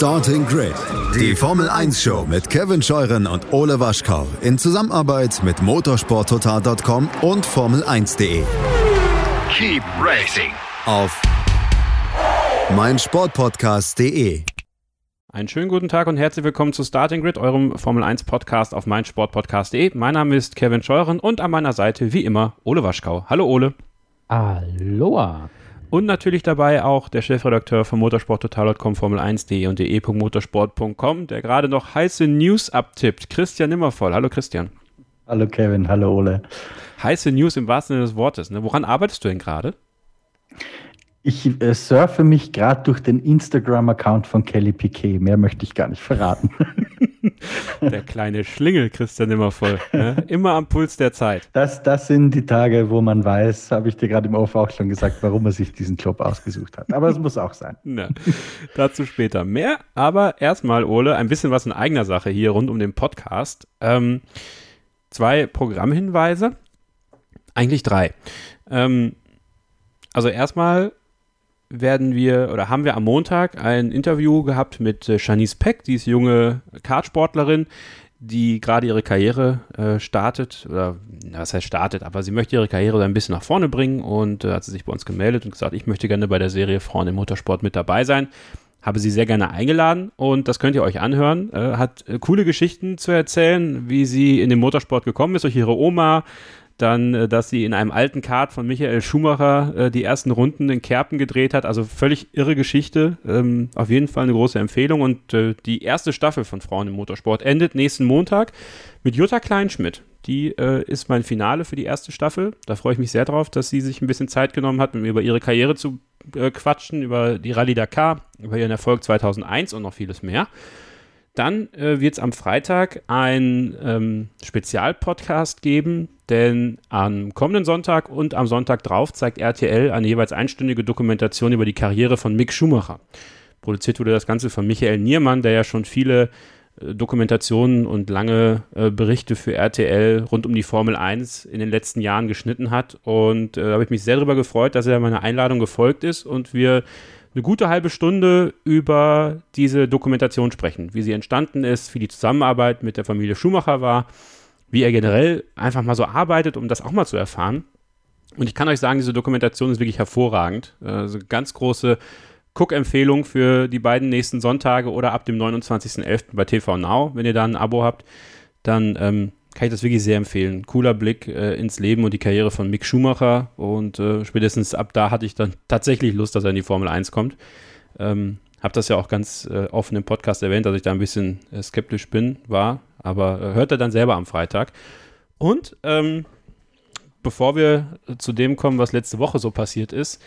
Starting Grid, die Formel 1 Show mit Kevin Scheuren und Ole Waschkau in Zusammenarbeit mit motorsporttotal.com und Formel1.de. Keep racing Auf meinsportpodcast.de. Einen schönen guten Tag und herzlich willkommen zu Starting Grid, eurem Formel 1 Podcast auf meinsportpodcast.de. Mein Name ist Kevin Scheuren und an meiner Seite wie immer Ole Waschkau. Hallo Ole. Aloha. Und natürlich dabei auch der Chefredakteur von motorsporttotal.com, Formel1.de und de.motorsport.com, der gerade noch heiße News abtippt. Christian Nimmervoll. Hallo Christian. Hallo Kevin, hallo Ole. Heiße News im wahrsten Sinne des Wortes. Ne? Woran arbeitest du denn gerade? Ich äh, surfe mich gerade durch den Instagram-Account von Kelly Piquet. Mehr möchte ich gar nicht verraten. Der kleine Schlingel, Christian Nimmervoll. Ne? Immer am Puls der Zeit. Das, das sind die Tage, wo man weiß, habe ich dir gerade im Off auch schon gesagt, warum er sich diesen Job ausgesucht hat. Aber es muss auch sein. Na, dazu später mehr. Aber erstmal, Ole, ein bisschen was in eigener Sache hier rund um den Podcast. Ähm, zwei Programmhinweise. Eigentlich drei. Ähm, also erstmal werden wir oder haben wir am Montag ein Interview gehabt mit äh, Shanice Peck, die ist junge Kartsportlerin, die gerade ihre Karriere äh, startet, oder was heißt startet, aber sie möchte ihre Karriere ein bisschen nach vorne bringen und äh, hat sie sich bei uns gemeldet und gesagt, ich möchte gerne bei der Serie Frauen im Motorsport mit dabei sein. Habe sie sehr gerne eingeladen und das könnt ihr euch anhören. Äh, hat äh, coole Geschichten zu erzählen, wie sie in den Motorsport gekommen ist durch ihre Oma, dann, äh, dass sie in einem alten Kart von Michael Schumacher äh, die ersten Runden in Kerpen gedreht hat. Also völlig irre Geschichte. Ähm, auf jeden Fall eine große Empfehlung. Und äh, die erste Staffel von Frauen im Motorsport endet nächsten Montag mit Jutta Kleinschmidt. Die äh, ist mein Finale für die erste Staffel. Da freue ich mich sehr drauf, dass sie sich ein bisschen Zeit genommen hat, mit mir über ihre Karriere zu äh, quatschen, über die Rallye Dakar, über ihren Erfolg 2001 und noch vieles mehr. Dann äh, wird es am Freitag ein ähm, Spezialpodcast geben, denn am kommenden Sonntag und am Sonntag drauf zeigt RTL eine jeweils einstündige Dokumentation über die Karriere von Mick Schumacher. Produziert wurde das Ganze von Michael Niermann, der ja schon viele äh, Dokumentationen und lange äh, Berichte für RTL rund um die Formel 1 in den letzten Jahren geschnitten hat. Und äh, da habe ich mich sehr darüber gefreut, dass er meiner Einladung gefolgt ist und wir eine gute halbe Stunde über diese Dokumentation sprechen, wie sie entstanden ist, wie die Zusammenarbeit mit der Familie Schumacher war wie er generell einfach mal so arbeitet, um das auch mal zu erfahren. Und ich kann euch sagen, diese Dokumentation ist wirklich hervorragend. Also ganz große Cook-Empfehlung für die beiden nächsten Sonntage oder ab dem 29.11. bei TV Now. Wenn ihr da ein Abo habt, dann ähm, kann ich das wirklich sehr empfehlen. Cooler Blick äh, ins Leben und die Karriere von Mick Schumacher. Und äh, spätestens ab da hatte ich dann tatsächlich Lust, dass er in die Formel 1 kommt. Ähm, hab das ja auch ganz äh, offen im Podcast erwähnt, dass ich da ein bisschen äh, skeptisch bin, war. Aber äh, hört er dann selber am Freitag. Und ähm, bevor wir zu dem kommen, was letzte Woche so passiert ist,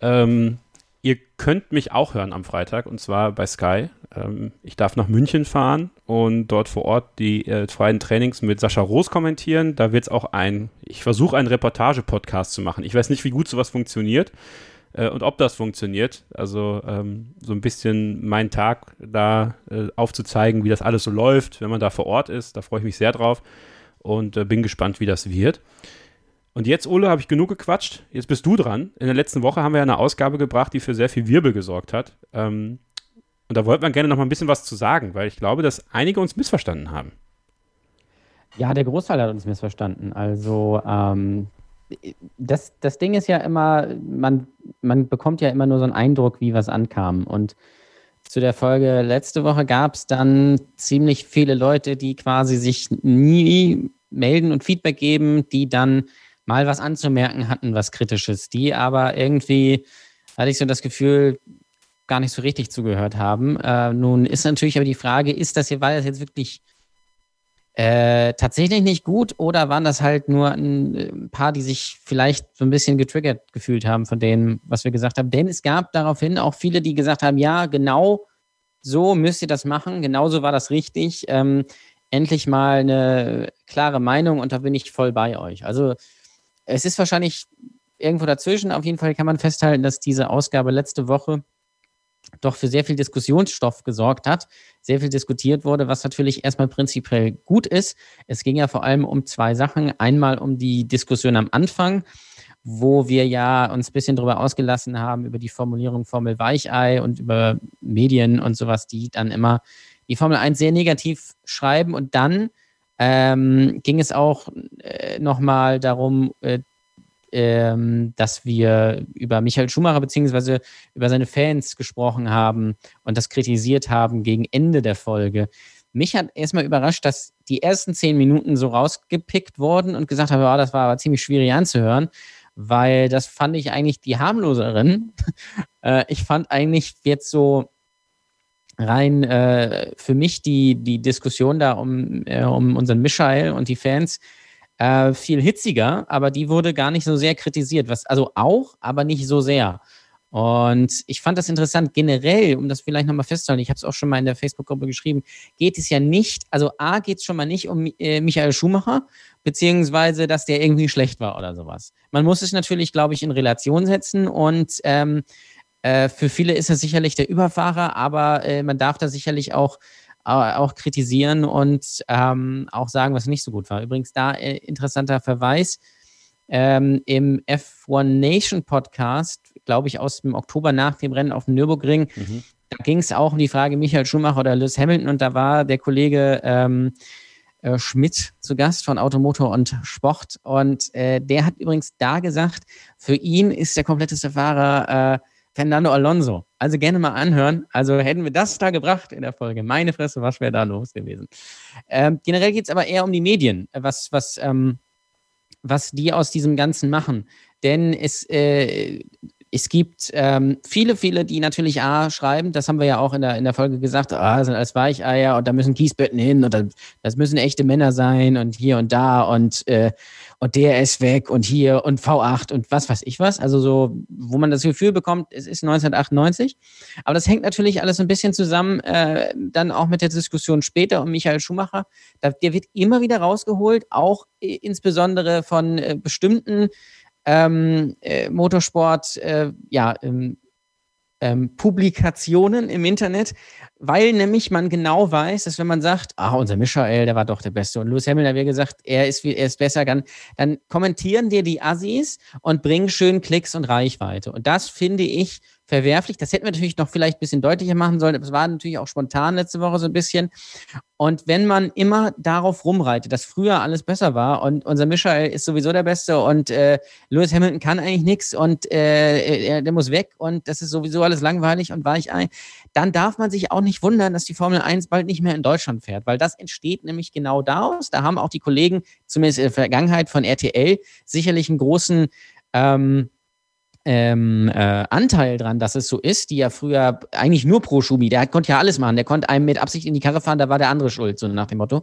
ähm, ihr könnt mich auch hören am Freitag und zwar bei Sky. Ähm, ich darf nach München fahren und dort vor Ort die äh, freien Trainings mit Sascha Roos kommentieren. Da wird es auch ein, ich versuche einen Reportage-Podcast zu machen. Ich weiß nicht, wie gut sowas funktioniert äh, und ob das funktioniert. Also ähm, so ein bisschen meinen Tag da äh, aufzuzeigen, wie das alles so läuft, wenn man da vor Ort ist. Da freue ich mich sehr drauf und äh, bin gespannt, wie das wird. Und jetzt, Ole, habe ich genug gequatscht. Jetzt bist du dran. In der letzten Woche haben wir eine Ausgabe gebracht, die für sehr viel Wirbel gesorgt hat. Ähm, und da wollten wir gerne noch mal ein bisschen was zu sagen, weil ich glaube, dass einige uns missverstanden haben. Ja, der Großteil hat uns missverstanden. Also ähm, das, das Ding ist ja immer, man, man bekommt ja immer nur so einen Eindruck, wie was ankam. Und zu der Folge letzte Woche gab es dann ziemlich viele Leute, die quasi sich nie melden und Feedback geben, die dann mal was anzumerken hatten, was Kritisches, die aber irgendwie, hatte ich so das Gefühl, gar nicht so richtig zugehört haben. Äh, nun ist natürlich aber die Frage, ist das hier, war das jetzt wirklich äh, tatsächlich nicht gut oder waren das halt nur ein, paar, die sich vielleicht so ein bisschen getriggert gefühlt haben von dem, was wir gesagt haben? Denn es gab daraufhin auch viele, die gesagt haben, ja, genau so müsst ihr das machen, genauso war das richtig. Ähm, endlich mal eine klare Meinung und da bin ich voll bei euch. Also es ist wahrscheinlich irgendwo dazwischen. Auf jeden Fall kann man festhalten, dass diese Ausgabe letzte Woche doch für sehr viel Diskussionsstoff gesorgt hat, sehr viel diskutiert wurde, was natürlich erstmal prinzipiell gut ist. Es ging ja vor allem um zwei Sachen. Einmal um die Diskussion am Anfang, wo wir ja uns ein bisschen drüber ausgelassen haben, über die Formulierung Formel Weichei und über Medien und sowas, die dann immer die Formel 1 sehr negativ schreiben. Und dann ähm, ging es auch äh, nochmal darum, äh, ähm, dass wir über Michael Schumacher beziehungsweise über seine Fans gesprochen haben und das kritisiert haben gegen Ende der Folge. Mich hat erstmal überrascht, dass die ersten zehn Minuten so rausgepickt wurden und gesagt haben, oh, das war aber ziemlich schwierig anzuhören, weil das fand ich eigentlich die harmloseren. äh, ich fand eigentlich jetzt so rein äh, für mich die, die Diskussion da um, äh, um unseren Michael und die Fans äh, viel hitziger, aber die wurde gar nicht so sehr kritisiert. Was, also auch, aber nicht so sehr. Und ich fand das interessant. Generell, um das vielleicht nochmal festzuhalten, ich habe es auch schon mal in der Facebook-Gruppe geschrieben, geht es ja nicht, also A geht es schon mal nicht um äh, Michael Schumacher, beziehungsweise, dass der irgendwie schlecht war oder sowas. Man muss es natürlich, glaube ich, in Relation setzen und ähm, äh, für viele ist er sicherlich der Überfahrer, aber äh, man darf da sicherlich auch auch kritisieren und ähm, auch sagen, was nicht so gut war. Übrigens, da äh, interessanter Verweis. Ähm, Im F1 Nation Podcast, glaube ich, aus dem Oktober nach dem Rennen auf dem Nürburgring, mhm. da ging es auch um die Frage Michael Schumacher oder Lewis Hamilton und da war der Kollege ähm, äh, Schmidt zu Gast von Automotor und Sport und äh, der hat übrigens da gesagt, für ihn ist der kompletteste Fahrer äh, Fernando Alonso. Also gerne mal anhören. Also hätten wir das da gebracht in der Folge. Meine Fresse, was wäre da los gewesen? Ähm, generell geht es aber eher um die Medien, was, was, ähm, was die aus diesem Ganzen machen. Denn es, äh, es gibt ähm, viele, viele, die natürlich A schreiben, das haben wir ja auch in der, in der Folge gesagt, ah, sind alles Weicheier und da müssen Kiesbetten hin und das müssen echte Männer sein und hier und da und äh, und der ist weg und hier und V8 und was weiß ich was. Also so, wo man das Gefühl bekommt, es ist 1998. Aber das hängt natürlich alles ein bisschen zusammen, äh, dann auch mit der Diskussion später um Michael Schumacher. Da, der wird immer wieder rausgeholt, auch äh, insbesondere von äh, bestimmten ähm, äh, Motorsport, äh, ja, ähm, ähm, Publikationen im Internet, weil nämlich man genau weiß, dass wenn man sagt, ah, unser Michael, der war doch der Beste und Lewis Hamilton, hat gesagt, er ist, er ist besser, dann, dann kommentieren dir die Assis und bringen schön Klicks und Reichweite. Und das finde ich verwerflich. Das hätten wir natürlich noch vielleicht ein bisschen deutlicher machen sollen. Das war natürlich auch spontan letzte Woche so ein bisschen. Und wenn man immer darauf rumreitet, dass früher alles besser war und unser Michael ist sowieso der Beste und äh, Lewis Hamilton kann eigentlich nichts und äh, er, der muss weg und das ist sowieso alles langweilig und weich ein, dann darf man sich auch nicht wundern, dass die Formel 1 bald nicht mehr in Deutschland fährt, weil das entsteht nämlich genau daraus. Da haben auch die Kollegen, zumindest in der Vergangenheit von RTL, sicherlich einen großen ähm, ähm, äh, Anteil dran, dass es so ist, die ja früher eigentlich nur pro Schubi, der konnte ja alles machen, der konnte einem mit Absicht in die Karre fahren, da war der andere schuld, so nach dem Motto.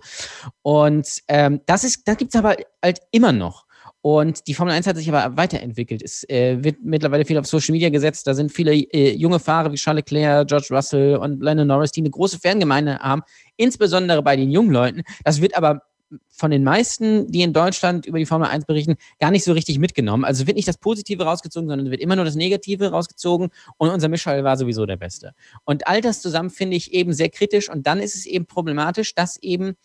Und ähm, das ist, da gibt es aber halt immer noch. Und die Formel 1 hat sich aber weiterentwickelt. Es äh, wird mittlerweile viel auf Social Media gesetzt. Da sind viele äh, junge Fahrer wie Charles Leclerc, George Russell und Lennon Norris, die eine große Fangemeinde haben, insbesondere bei den jungen Leuten. Das wird aber von den meisten, die in Deutschland über die Formel 1 berichten, gar nicht so richtig mitgenommen. Also wird nicht das Positive rausgezogen, sondern wird immer nur das Negative rausgezogen und unser Michael war sowieso der Beste. Und all das zusammen finde ich eben sehr kritisch und dann ist es eben problematisch, dass eben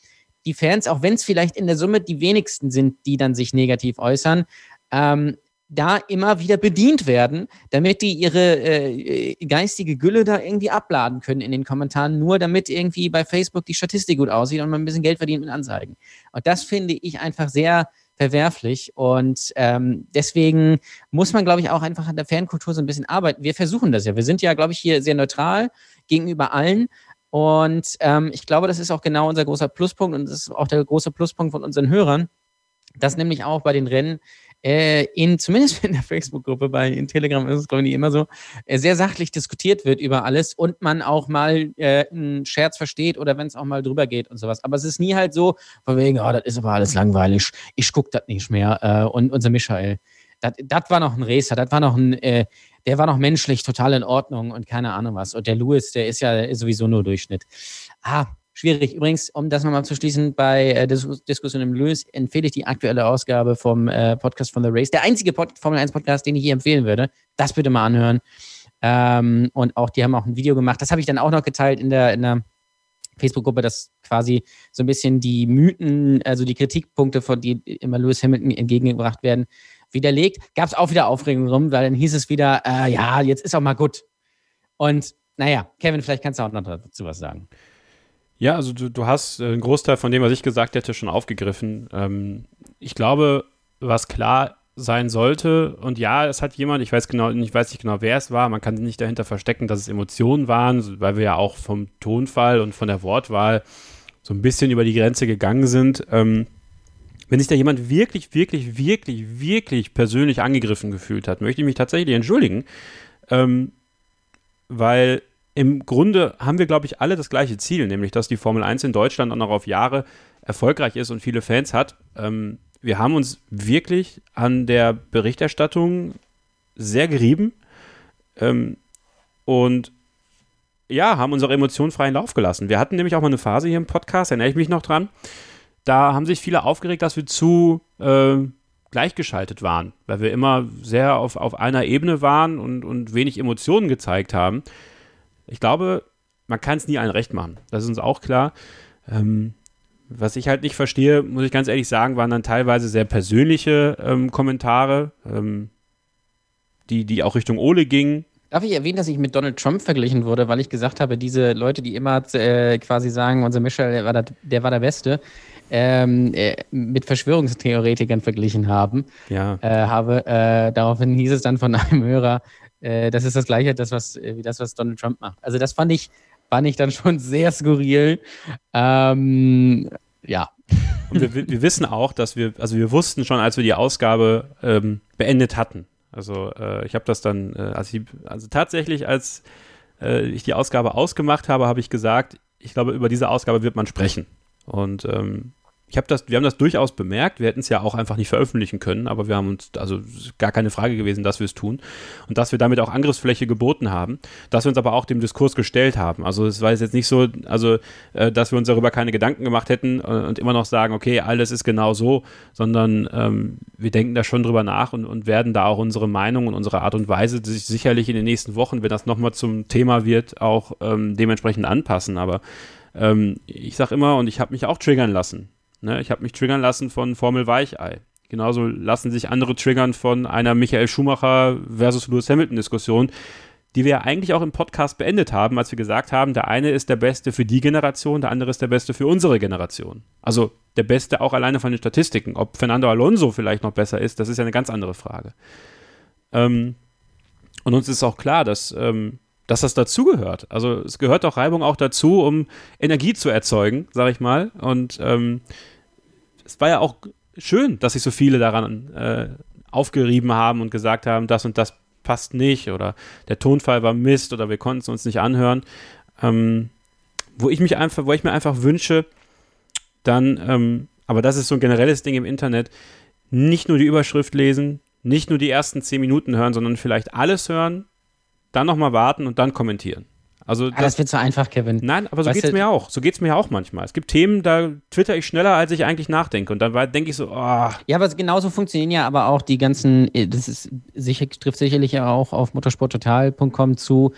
die Fans, auch wenn es vielleicht in der Summe die wenigsten sind, die dann sich negativ äußern, ähm, da immer wieder bedient werden, damit die ihre äh, geistige Gülle da irgendwie abladen können in den Kommentaren, nur damit irgendwie bei Facebook die Statistik gut aussieht und man ein bisschen Geld verdient mit Anzeigen. Und das finde ich einfach sehr verwerflich und ähm, deswegen muss man, glaube ich, auch einfach an der Fankultur so ein bisschen arbeiten. Wir versuchen das ja. Wir sind ja, glaube ich, hier sehr neutral gegenüber allen, und ähm, ich glaube, das ist auch genau unser großer Pluspunkt und das ist auch der große Pluspunkt von unseren Hörern, dass nämlich auch bei den Rennen äh, in, zumindest in der Facebook-Gruppe, bei in Telegram ist es, glaube ich, immer so, äh, sehr sachlich diskutiert wird über alles und man auch mal äh, einen Scherz versteht oder wenn es auch mal drüber geht und sowas. Aber es ist nie halt so, von wegen, oh, das ist aber alles langweilig, ich gucke das nicht mehr. Äh, und unser Michael, das war noch ein Racer, das war noch ein, äh, der war noch menschlich total in Ordnung und keine Ahnung was. Und der Lewis, der ist ja sowieso nur Durchschnitt. Ah, schwierig. Übrigens, um das nochmal zu schließen, bei äh, Dis Diskussion im Lewis empfehle ich die aktuelle Ausgabe vom äh, Podcast von The Race. Der einzige Pod Formel 1 Podcast, den ich hier empfehlen würde. Das bitte mal anhören. Ähm, und auch, die haben auch ein Video gemacht. Das habe ich dann auch noch geteilt in der, in der Facebook-Gruppe, dass quasi so ein bisschen die Mythen, also die Kritikpunkte, von die immer Lewis Hamilton entgegengebracht werden, widerlegt. Gab es auch wieder Aufregung rum, weil dann hieß es wieder, äh, ja, jetzt ist auch mal gut. Und naja, Kevin, vielleicht kannst du auch noch dazu was sagen. Ja, also du, du hast einen Großteil von dem, was ich gesagt hätte, schon aufgegriffen. Ähm, ich glaube, was klar sein sollte. Und ja, es hat jemand, ich weiß genau, ich weiß nicht genau, wer es war, man kann nicht dahinter verstecken, dass es Emotionen waren, weil wir ja auch vom Tonfall und von der Wortwahl so ein bisschen über die Grenze gegangen sind. Ähm, wenn sich da jemand wirklich, wirklich, wirklich, wirklich persönlich angegriffen gefühlt hat, möchte ich mich tatsächlich entschuldigen, ähm, weil im Grunde haben wir, glaube ich, alle das gleiche Ziel, nämlich dass die Formel 1 in Deutschland auch noch auf Jahre erfolgreich ist und viele Fans hat. Ähm, wir haben uns wirklich an der Berichterstattung sehr gerieben ähm, und ja, haben unsere Emotionen freien Lauf gelassen. Wir hatten nämlich auch mal eine Phase hier im Podcast, erinnere ich mich noch dran. Da haben sich viele aufgeregt, dass wir zu äh, gleichgeschaltet waren, weil wir immer sehr auf, auf einer Ebene waren und, und wenig Emotionen gezeigt haben. Ich glaube, man kann es nie allen recht machen. Das ist uns auch klar. Ähm, was ich halt nicht verstehe, muss ich ganz ehrlich sagen, waren dann teilweise sehr persönliche ähm, Kommentare, ähm, die, die auch Richtung Ole gingen. Darf ich erwähnen, dass ich mit Donald Trump verglichen wurde, weil ich gesagt habe, diese Leute, die immer äh, quasi sagen, unser Michel, der war der, der, war der Beste, ähm, äh, mit Verschwörungstheoretikern verglichen haben, ja. äh, habe. Äh, daraufhin hieß es dann von einem Hörer, äh, das ist das Gleiche, das, was, äh, wie das, was Donald Trump macht. Also das fand ich fand ich dann schon sehr skurril. Ähm, ja. Und wir, wir, wissen auch, dass wir, also wir wussten schon, als wir die Ausgabe ähm, beendet hatten. Also äh, ich habe das dann, äh, also, ich, also, tatsächlich, als äh, ich die Ausgabe ausgemacht habe, habe ich gesagt, ich glaube, über diese Ausgabe wird man sprechen. Und ähm, ich habe das, wir haben das durchaus bemerkt. Wir hätten es ja auch einfach nicht veröffentlichen können, aber wir haben uns, also gar keine Frage gewesen, dass wir es tun und dass wir damit auch Angriffsfläche geboten haben, dass wir uns aber auch dem Diskurs gestellt haben. Also es war jetzt nicht so, also äh, dass wir uns darüber keine Gedanken gemacht hätten äh, und immer noch sagen, okay, alles ist genau so, sondern ähm, wir denken da schon drüber nach und, und werden da auch unsere Meinung und unsere Art und Weise sich sicherlich in den nächsten Wochen, wenn das nochmal zum Thema wird, auch ähm, dementsprechend anpassen. Aber ähm, ich sage immer, und ich habe mich auch triggern lassen Ne? Ich habe mich triggern lassen von Formel Weichei. Genauso lassen sich andere triggern von einer Michael Schumacher versus Lewis Hamilton Diskussion, die wir ja eigentlich auch im Podcast beendet haben, als wir gesagt haben, der eine ist der Beste für die Generation, der andere ist der Beste für unsere Generation. Also der Beste auch alleine von den Statistiken. Ob Fernando Alonso vielleicht noch besser ist, das ist ja eine ganz andere Frage. Ähm, und uns ist auch klar, dass, ähm, dass das dazugehört. Also es gehört doch Reibung auch dazu, um Energie zu erzeugen, sag ich mal. Und ähm, es war ja auch schön, dass sich so viele daran äh, aufgerieben haben und gesagt haben, das und das passt nicht oder der Tonfall war Mist oder wir konnten es uns nicht anhören. Ähm, wo ich mich einfach, wo ich mir einfach wünsche, dann, ähm, aber das ist so ein generelles Ding im Internet, nicht nur die Überschrift lesen, nicht nur die ersten zehn Minuten hören, sondern vielleicht alles hören, dann nochmal warten und dann kommentieren. Also ah, das, das, wird so einfach, Kevin. Nein, aber so geht es mir auch. So geht es mir auch manchmal. Es gibt Themen, da twitter ich schneller, als ich eigentlich nachdenke. Und dann denke ich so, oh. Ja, aber genauso funktionieren ja aber auch die ganzen, äh, das ist sicher, trifft sicherlich auch auf motorsporttotal.com zu.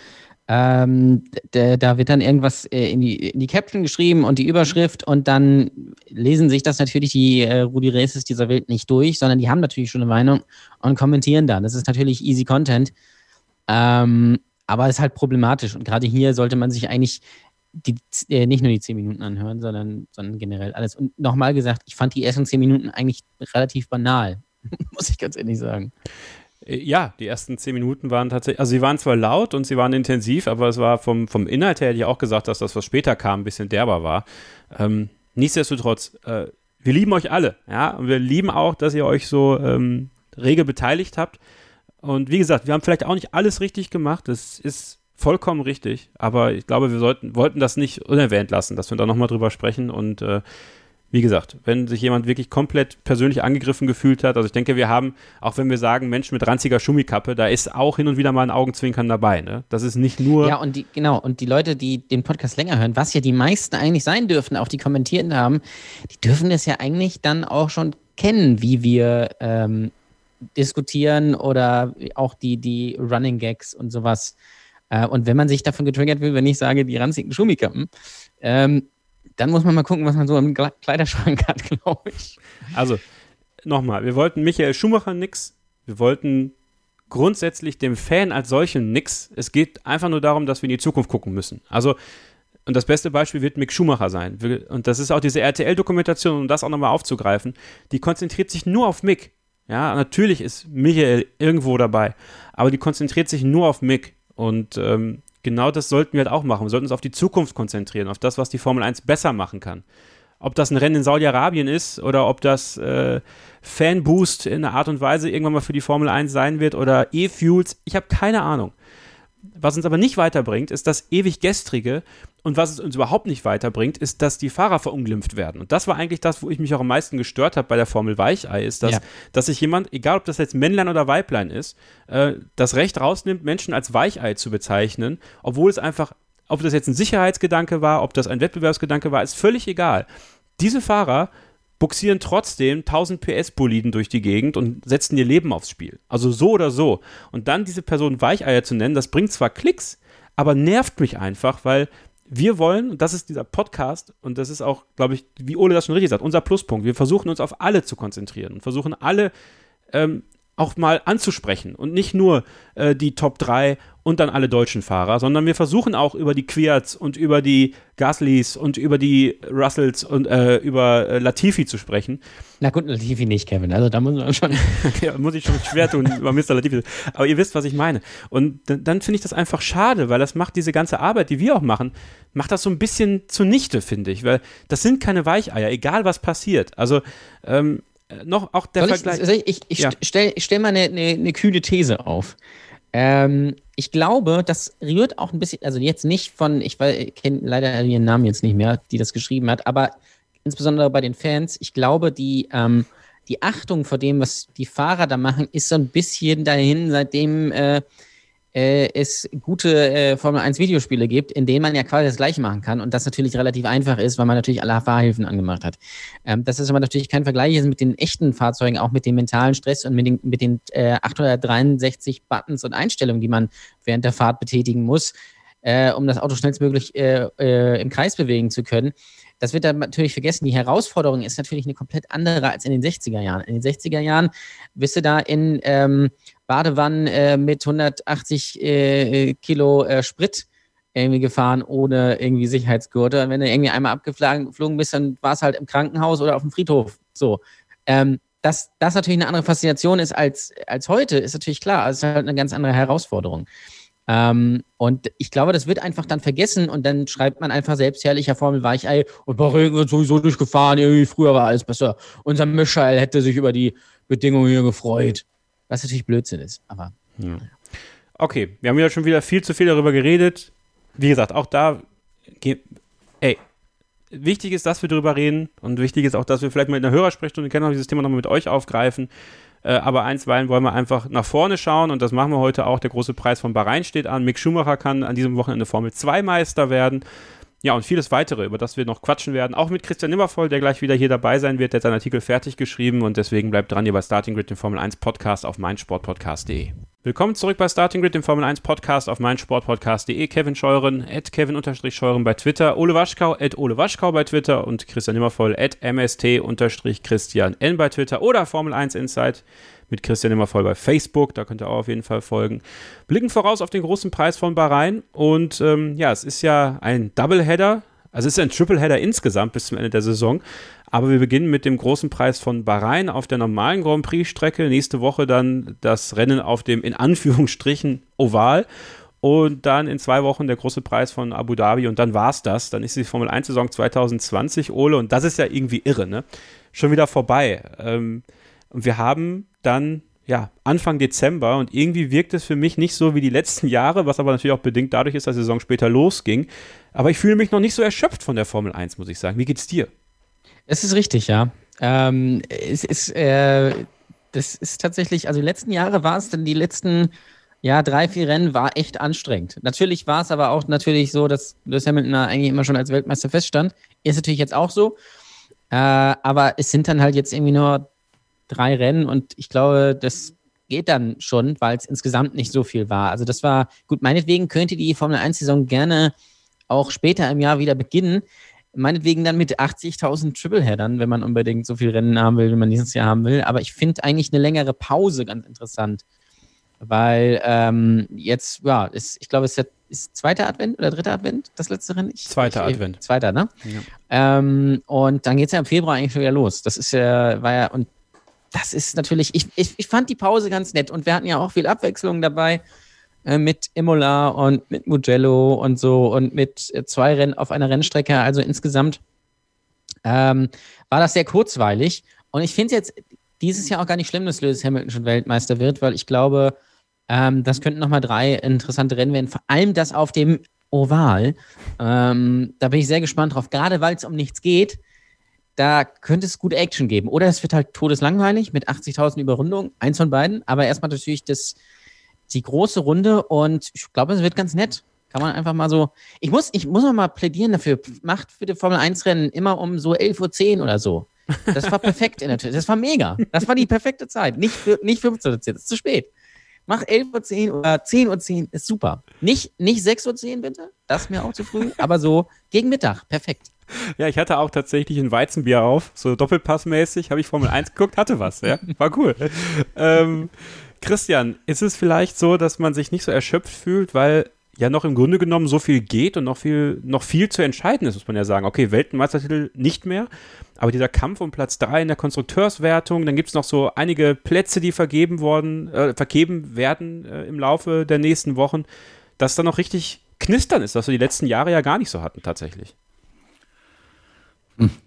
Ähm, da wird dann irgendwas äh, in, die, in die Caption geschrieben und die Überschrift und dann lesen sich das natürlich die äh, Rudi Races dieser Welt nicht durch, sondern die haben natürlich schon eine Meinung und kommentieren dann. Das ist natürlich easy Content. Ähm, aber es ist halt problematisch. Und gerade hier sollte man sich eigentlich die, äh, nicht nur die zehn Minuten anhören, sondern, sondern generell alles. Und nochmal gesagt, ich fand die ersten zehn Minuten eigentlich relativ banal, muss ich ganz ehrlich sagen. Äh, ja, die ersten zehn Minuten waren tatsächlich, also sie waren zwar laut und sie waren intensiv, aber es war vom, vom Inhalt her, hätte ich auch gesagt, dass das, was später kam, ein bisschen derber war. Ähm, nichtsdestotrotz, äh, wir lieben euch alle, ja, und wir lieben auch, dass ihr euch so ähm, rege beteiligt habt. Und wie gesagt, wir haben vielleicht auch nicht alles richtig gemacht. Das ist vollkommen richtig. Aber ich glaube, wir sollten, wollten das nicht unerwähnt lassen, dass wir da nochmal drüber sprechen. Und äh, wie gesagt, wenn sich jemand wirklich komplett persönlich angegriffen gefühlt hat, also ich denke, wir haben, auch wenn wir sagen, Menschen mit ranziger Schummikappe, da ist auch hin und wieder mal ein Augenzwinkern dabei. Ne? Das ist nicht nur. Ja, und die, genau, und die Leute, die den Podcast länger hören, was ja die meisten eigentlich sein dürfen, auch die Kommentierten haben, die dürfen das ja eigentlich dann auch schon kennen, wie wir ähm, diskutieren oder auch die, die Running Gags und sowas. Äh, und wenn man sich davon getriggert will, wenn ich sage, die ranzigen Schumikappen, ähm, dann muss man mal gucken, was man so im Kleiderschrank hat, glaube ich. Also, nochmal, wir wollten Michael Schumacher nix Wir wollten grundsätzlich dem Fan als solchen nix. Es geht einfach nur darum, dass wir in die Zukunft gucken müssen. Also, und das beste Beispiel wird Mick Schumacher sein. Und das ist auch diese RTL-Dokumentation, um das auch nochmal aufzugreifen. Die konzentriert sich nur auf Mick. Ja, natürlich ist Michael irgendwo dabei, aber die konzentriert sich nur auf Mick. Und ähm, genau das sollten wir halt auch machen. Wir sollten uns auf die Zukunft konzentrieren, auf das, was die Formel 1 besser machen kann. Ob das ein Rennen in Saudi-Arabien ist oder ob das äh, Fanboost in einer Art und Weise irgendwann mal für die Formel 1 sein wird oder E-Fuels, ich habe keine Ahnung. Was uns aber nicht weiterbringt, ist das ewig gestrige und was es uns überhaupt nicht weiterbringt, ist, dass die Fahrer verunglimpft werden. Und das war eigentlich das, wo ich mich auch am meisten gestört habe bei der Formel Weichei, ist, dass, ja. dass sich jemand, egal ob das jetzt Männlein oder Weiblein ist, äh, das Recht rausnimmt, Menschen als Weichei zu bezeichnen, obwohl es einfach, ob das jetzt ein Sicherheitsgedanke war, ob das ein Wettbewerbsgedanke war, ist völlig egal. Diese Fahrer buxieren trotzdem 1000 PS-Boliden durch die Gegend und setzen ihr Leben aufs Spiel. Also so oder so. Und dann diese Person Weicheier zu nennen, das bringt zwar Klicks, aber nervt mich einfach, weil wir wollen, und das ist dieser Podcast, und das ist auch, glaube ich, wie Ole das schon richtig sagt, unser Pluspunkt. Wir versuchen uns auf alle zu konzentrieren und versuchen alle ähm, auch mal anzusprechen und nicht nur äh, die Top 3 und dann alle deutschen Fahrer, sondern wir versuchen auch über die Quiats und über die Gaslys und über die Russells und äh, über äh, Latifi zu sprechen. Na gut, Latifi nicht, Kevin. Also da muss man schon. ja, muss ich schon schwer tun über Mr. Latifi. Aber ihr wisst, was ich meine. Und dann finde ich das einfach schade, weil das macht diese ganze Arbeit, die wir auch machen, macht das so ein bisschen zunichte, finde ich. Weil das sind keine Weicheier, egal was passiert. Also, ähm, noch auch der Soll Vergleich. Ich, ich, ich ja. stelle stell mal eine, eine, eine, kühle These auf. Ähm, ich glaube, das rührt auch ein bisschen, also jetzt nicht von, ich kenne leider ihren Namen jetzt nicht mehr, die das geschrieben hat, aber insbesondere bei den Fans, ich glaube, die, ähm, die Achtung vor dem, was die Fahrer da machen, ist so ein bisschen dahin, seitdem äh, äh, es gute äh, Formel 1 Videospiele gibt, in denen man ja quasi das gleiche machen kann und das natürlich relativ einfach ist, weil man natürlich alle Fahrhilfen angemacht hat. Ähm, das ist aber natürlich kein Vergleich mit den echten Fahrzeugen, auch mit dem mentalen Stress und mit den, mit den äh, 863 Buttons und Einstellungen, die man während der Fahrt betätigen muss, äh, um das Auto schnellstmöglich äh, äh, im Kreis bewegen zu können. Das wird dann natürlich vergessen. Die Herausforderung ist natürlich eine komplett andere als in den 60er Jahren. In den 60er Jahren bist du da in ähm, Badewannen äh, mit 180 äh, Kilo äh, Sprit irgendwie gefahren ohne irgendwie Sicherheitsgurte. Und wenn du irgendwie einmal abgeflogen bist, dann war es halt im Krankenhaus oder auf dem Friedhof. So. Ähm, dass das natürlich eine andere Faszination ist als, als heute, ist natürlich klar. Also es ist halt eine ganz andere Herausforderung. Ähm, und ich glaube, das wird einfach dann vergessen und dann schreibt man einfach selbstherrlicher Formel Weichei und Regen wird sowieso durchgefahren, irgendwie früher war alles besser. Unser Michael hätte sich über die Bedingungen hier gefreut. Was natürlich Blödsinn ist, aber. Ja. Okay, wir haben ja schon wieder viel zu viel darüber geredet. Wie gesagt, auch da, ey, wichtig ist, dass wir darüber reden und wichtig ist auch, dass wir vielleicht mal in der Hörersprechstunde noch dieses Thema nochmal mit euch aufgreifen. Äh, aber einstweilen wollen wir einfach nach vorne schauen und das machen wir heute auch. Der große Preis von Bahrain steht an. Mick Schumacher kann an diesem Wochenende Formel 2 Meister werden. Ja, und vieles weitere, über das wir noch quatschen werden. Auch mit Christian Nimmervoll, der gleich wieder hier dabei sein wird. Der hat seinen Artikel fertig geschrieben und deswegen bleibt dran hier bei Starting Grid, dem Formel 1 Podcast auf meinsportpodcast.de. Willkommen zurück bei Starting Grid, dem Formel 1 Podcast auf meinsportpodcast.de. Kevin Scheuren, at Kevin-Scheuren bei Twitter, Ole Waschkau, at Ole Waschkau bei Twitter und Christian Nimmervoll, at MST-Christian N bei Twitter oder Formel 1 Insight mit Christian immer voll bei Facebook, da könnt ihr auch auf jeden Fall folgen. Blicken voraus auf den großen Preis von Bahrain und ähm, ja, es ist ja ein Doubleheader, also es ist ein Tripleheader insgesamt bis zum Ende der Saison. Aber wir beginnen mit dem großen Preis von Bahrain auf der normalen Grand Prix-Strecke. Nächste Woche dann das Rennen auf dem in Anführungsstrichen Oval. Und dann in zwei Wochen der große Preis von Abu Dhabi. Und dann war es das. Dann ist die Formel 1-Saison 2020, Ole. Und das ist ja irgendwie irre, ne? Schon wieder vorbei. Ähm, und wir haben dann ja, Anfang Dezember und irgendwie wirkt es für mich nicht so wie die letzten Jahre, was aber natürlich auch bedingt dadurch ist, dass die Saison später losging. Aber ich fühle mich noch nicht so erschöpft von der Formel 1, muss ich sagen. Wie geht's dir? Es ist richtig, ja. Ähm, es ist, äh, das ist tatsächlich, also die letzten Jahre war es denn die letzten ja, drei, vier Rennen war echt anstrengend. Natürlich war es aber auch natürlich so, dass Lewis Hamilton eigentlich immer schon als Weltmeister feststand. Ist natürlich jetzt auch so. Äh, aber es sind dann halt jetzt irgendwie nur drei Rennen und ich glaube, das geht dann schon, weil es insgesamt nicht so viel war. Also das war gut, meinetwegen könnte die Formel 1-Saison gerne auch später im Jahr wieder beginnen. Meinetwegen dann mit 80.000 Tripleheadern, wenn man unbedingt so viel Rennen haben will, wie man dieses Jahr haben will. Aber ich finde eigentlich eine längere Pause ganz interessant. Weil ähm, jetzt, ja, ist, ich glaube, es ist, ist zweiter Advent oder dritter Advent, das letzte Rennen? Ich, Zweiter ich, Advent. Zweiter, ne? Ja. Ähm, und dann geht es ja im Februar eigentlich schon wieder los. Das ist ja, war ja, und das ist natürlich, ich, ich, ich fand die Pause ganz nett und wir hatten ja auch viel Abwechslung dabei äh, mit Imola und mit Mugello und so und mit äh, zwei Rennen auf einer Rennstrecke. Also insgesamt ähm, war das sehr kurzweilig. Und ich finde es jetzt dieses Jahr auch gar nicht schlimm, dass Lewis Hamilton schon Weltmeister wird, weil ich glaube, ähm, das könnten nochmal drei interessante Rennen werden. Vor allem das auf dem Oval. Ähm, da bin ich sehr gespannt drauf. Gerade weil es um nichts geht, da könnte es gute Action geben. Oder es wird halt todeslangweilig mit 80.000 Überrundungen. Eins von beiden. Aber erstmal natürlich das, die große Runde und ich glaube, es wird ganz nett. Kann man einfach mal so. Ich muss, ich muss noch mal plädieren dafür. Macht für die Formel 1 Rennen immer um so 11.10 Uhr oder so. Das war perfekt in der Tür. Das war mega. Das war die perfekte Zeit. Nicht, nicht 15 Uhr, das ist zu spät. Mach 11.10 Uhr oder 10.10 Uhr, ist super. Nicht, nicht 6.10 Uhr bitte, das ist mir auch zu früh, aber so gegen Mittag, perfekt. Ja, ich hatte auch tatsächlich ein Weizenbier auf, so doppelpassmäßig, habe ich Formel 1 geguckt, hatte was, ja, war cool. ähm, Christian, ist es vielleicht so, dass man sich nicht so erschöpft fühlt, weil ja noch im Grunde genommen so viel geht und noch viel, noch viel zu entscheiden ist, muss man ja sagen. Okay, Weltmeistertitel nicht mehr, aber dieser Kampf um Platz 3 in der Konstrukteurswertung, dann gibt es noch so einige Plätze, die vergeben worden, äh, vergeben werden äh, im Laufe der nächsten Wochen, dass da noch richtig knistern ist, was wir die letzten Jahre ja gar nicht so hatten tatsächlich. Mm.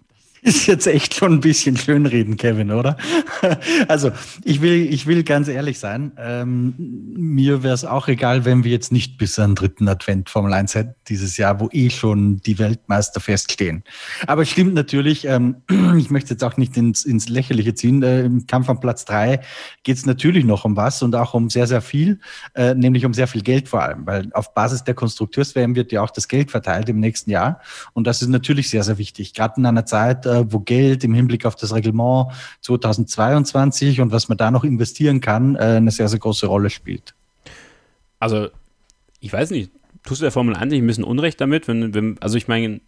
Ist jetzt echt schon ein bisschen schönreden, Kevin, oder? Also ich will, ich will ganz ehrlich sein. Ähm, mir wäre es auch egal, wenn wir jetzt nicht bis an dritten Advent Formel 1 hätten dieses Jahr, wo eh schon die Weltmeister feststehen. Aber es stimmt natürlich, ähm, ich möchte jetzt auch nicht ins, ins Lächerliche ziehen. Äh, Im Kampf am Platz drei geht es natürlich noch um was und auch um sehr, sehr viel, äh, nämlich um sehr viel Geld vor allem, weil auf Basis der Konstrukteurswärme wird ja auch das Geld verteilt im nächsten Jahr. Und das ist natürlich sehr, sehr wichtig, gerade in einer Zeit, äh, wo Geld im Hinblick auf das Reglement 2022 und was man da noch investieren kann, äh, eine sehr, sehr große Rolle spielt. Also, ich weiß nicht, tust du der Formel 1 nicht ein bisschen Unrecht damit? Wenn, wenn, also ich meine,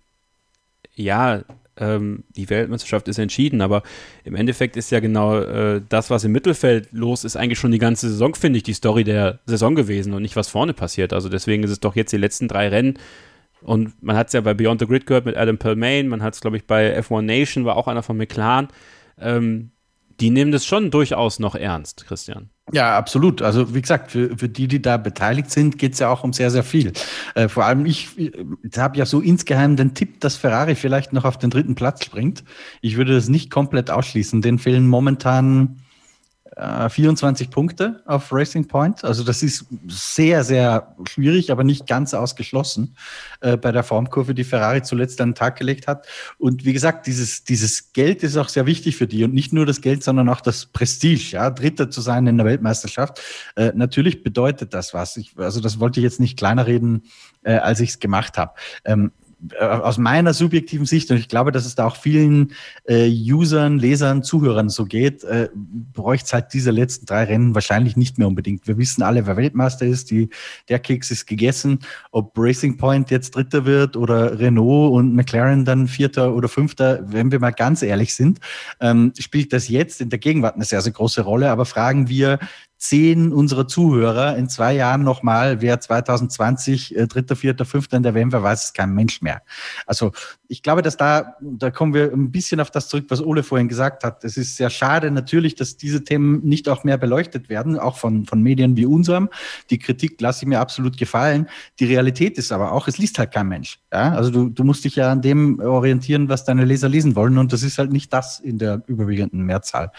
ja, ähm, die Weltmeisterschaft ist entschieden, aber im Endeffekt ist ja genau äh, das, was im Mittelfeld los ist, eigentlich schon die ganze Saison, finde ich, die Story der Saison gewesen und nicht, was vorne passiert. Also deswegen ist es doch jetzt die letzten drei Rennen und man hat es ja bei Beyond the Grid gehört mit Adam Perlmain, man hat es, glaube ich, bei F1 Nation, war auch einer von McLaren. Ähm, die nehmen das schon durchaus noch ernst, Christian. Ja, absolut. Also wie gesagt, für, für die, die da beteiligt sind, geht es ja auch um sehr, sehr viel. Äh, vor allem ich, ich habe ja so insgeheim den Tipp, dass Ferrari vielleicht noch auf den dritten Platz springt. Ich würde das nicht komplett ausschließen. Den fehlen momentan 24 äh, Punkte auf Racing Point. Also das ist sehr, sehr schwierig, aber nicht ganz ausgeschlossen äh, bei der Formkurve, die Ferrari zuletzt an den Tag gelegt hat. Und wie gesagt, dieses, dieses Geld ist auch sehr wichtig für die. Und nicht nur das Geld, sondern auch das Prestige, ja, Dritter zu sein in der Weltmeisterschaft. Äh, natürlich bedeutet das was. Ich, also das wollte ich jetzt nicht kleiner reden, äh, als ich es gemacht habe. Ähm, äh, aus meiner subjektiven Sicht, und ich glaube, dass es da auch vielen äh, Usern, Lesern, Zuhörern so geht, äh, bräuchte es halt diese letzten drei Rennen wahrscheinlich nicht mehr unbedingt. Wir wissen alle, wer Weltmeister ist, die, der Keks ist gegessen. Ob Racing Point jetzt Dritter wird oder Renault und McLaren dann Vierter oder Fünfter, wenn wir mal ganz ehrlich sind, ähm, spielt das jetzt in der Gegenwart eine sehr, sehr große Rolle. Aber fragen wir zehn unserer Zuhörer in zwei Jahren nochmal, wer 2020 äh, dritter, vierter, fünfter in der WM war, weiß es kein Mensch mehr. Also ich glaube, dass da, da kommen wir ein bisschen auf das zurück, was Ole vorhin gesagt hat. Es ist sehr schade natürlich, dass diese Themen nicht auch mehr beleuchtet werden, auch von, von Medien wie unserem. Die Kritik lasse ich mir absolut gefallen. Die Realität ist aber auch, es liest halt kein Mensch. Ja? Also du, du musst dich ja an dem orientieren, was deine Leser lesen wollen und das ist halt nicht das in der überwiegenden Mehrzahl.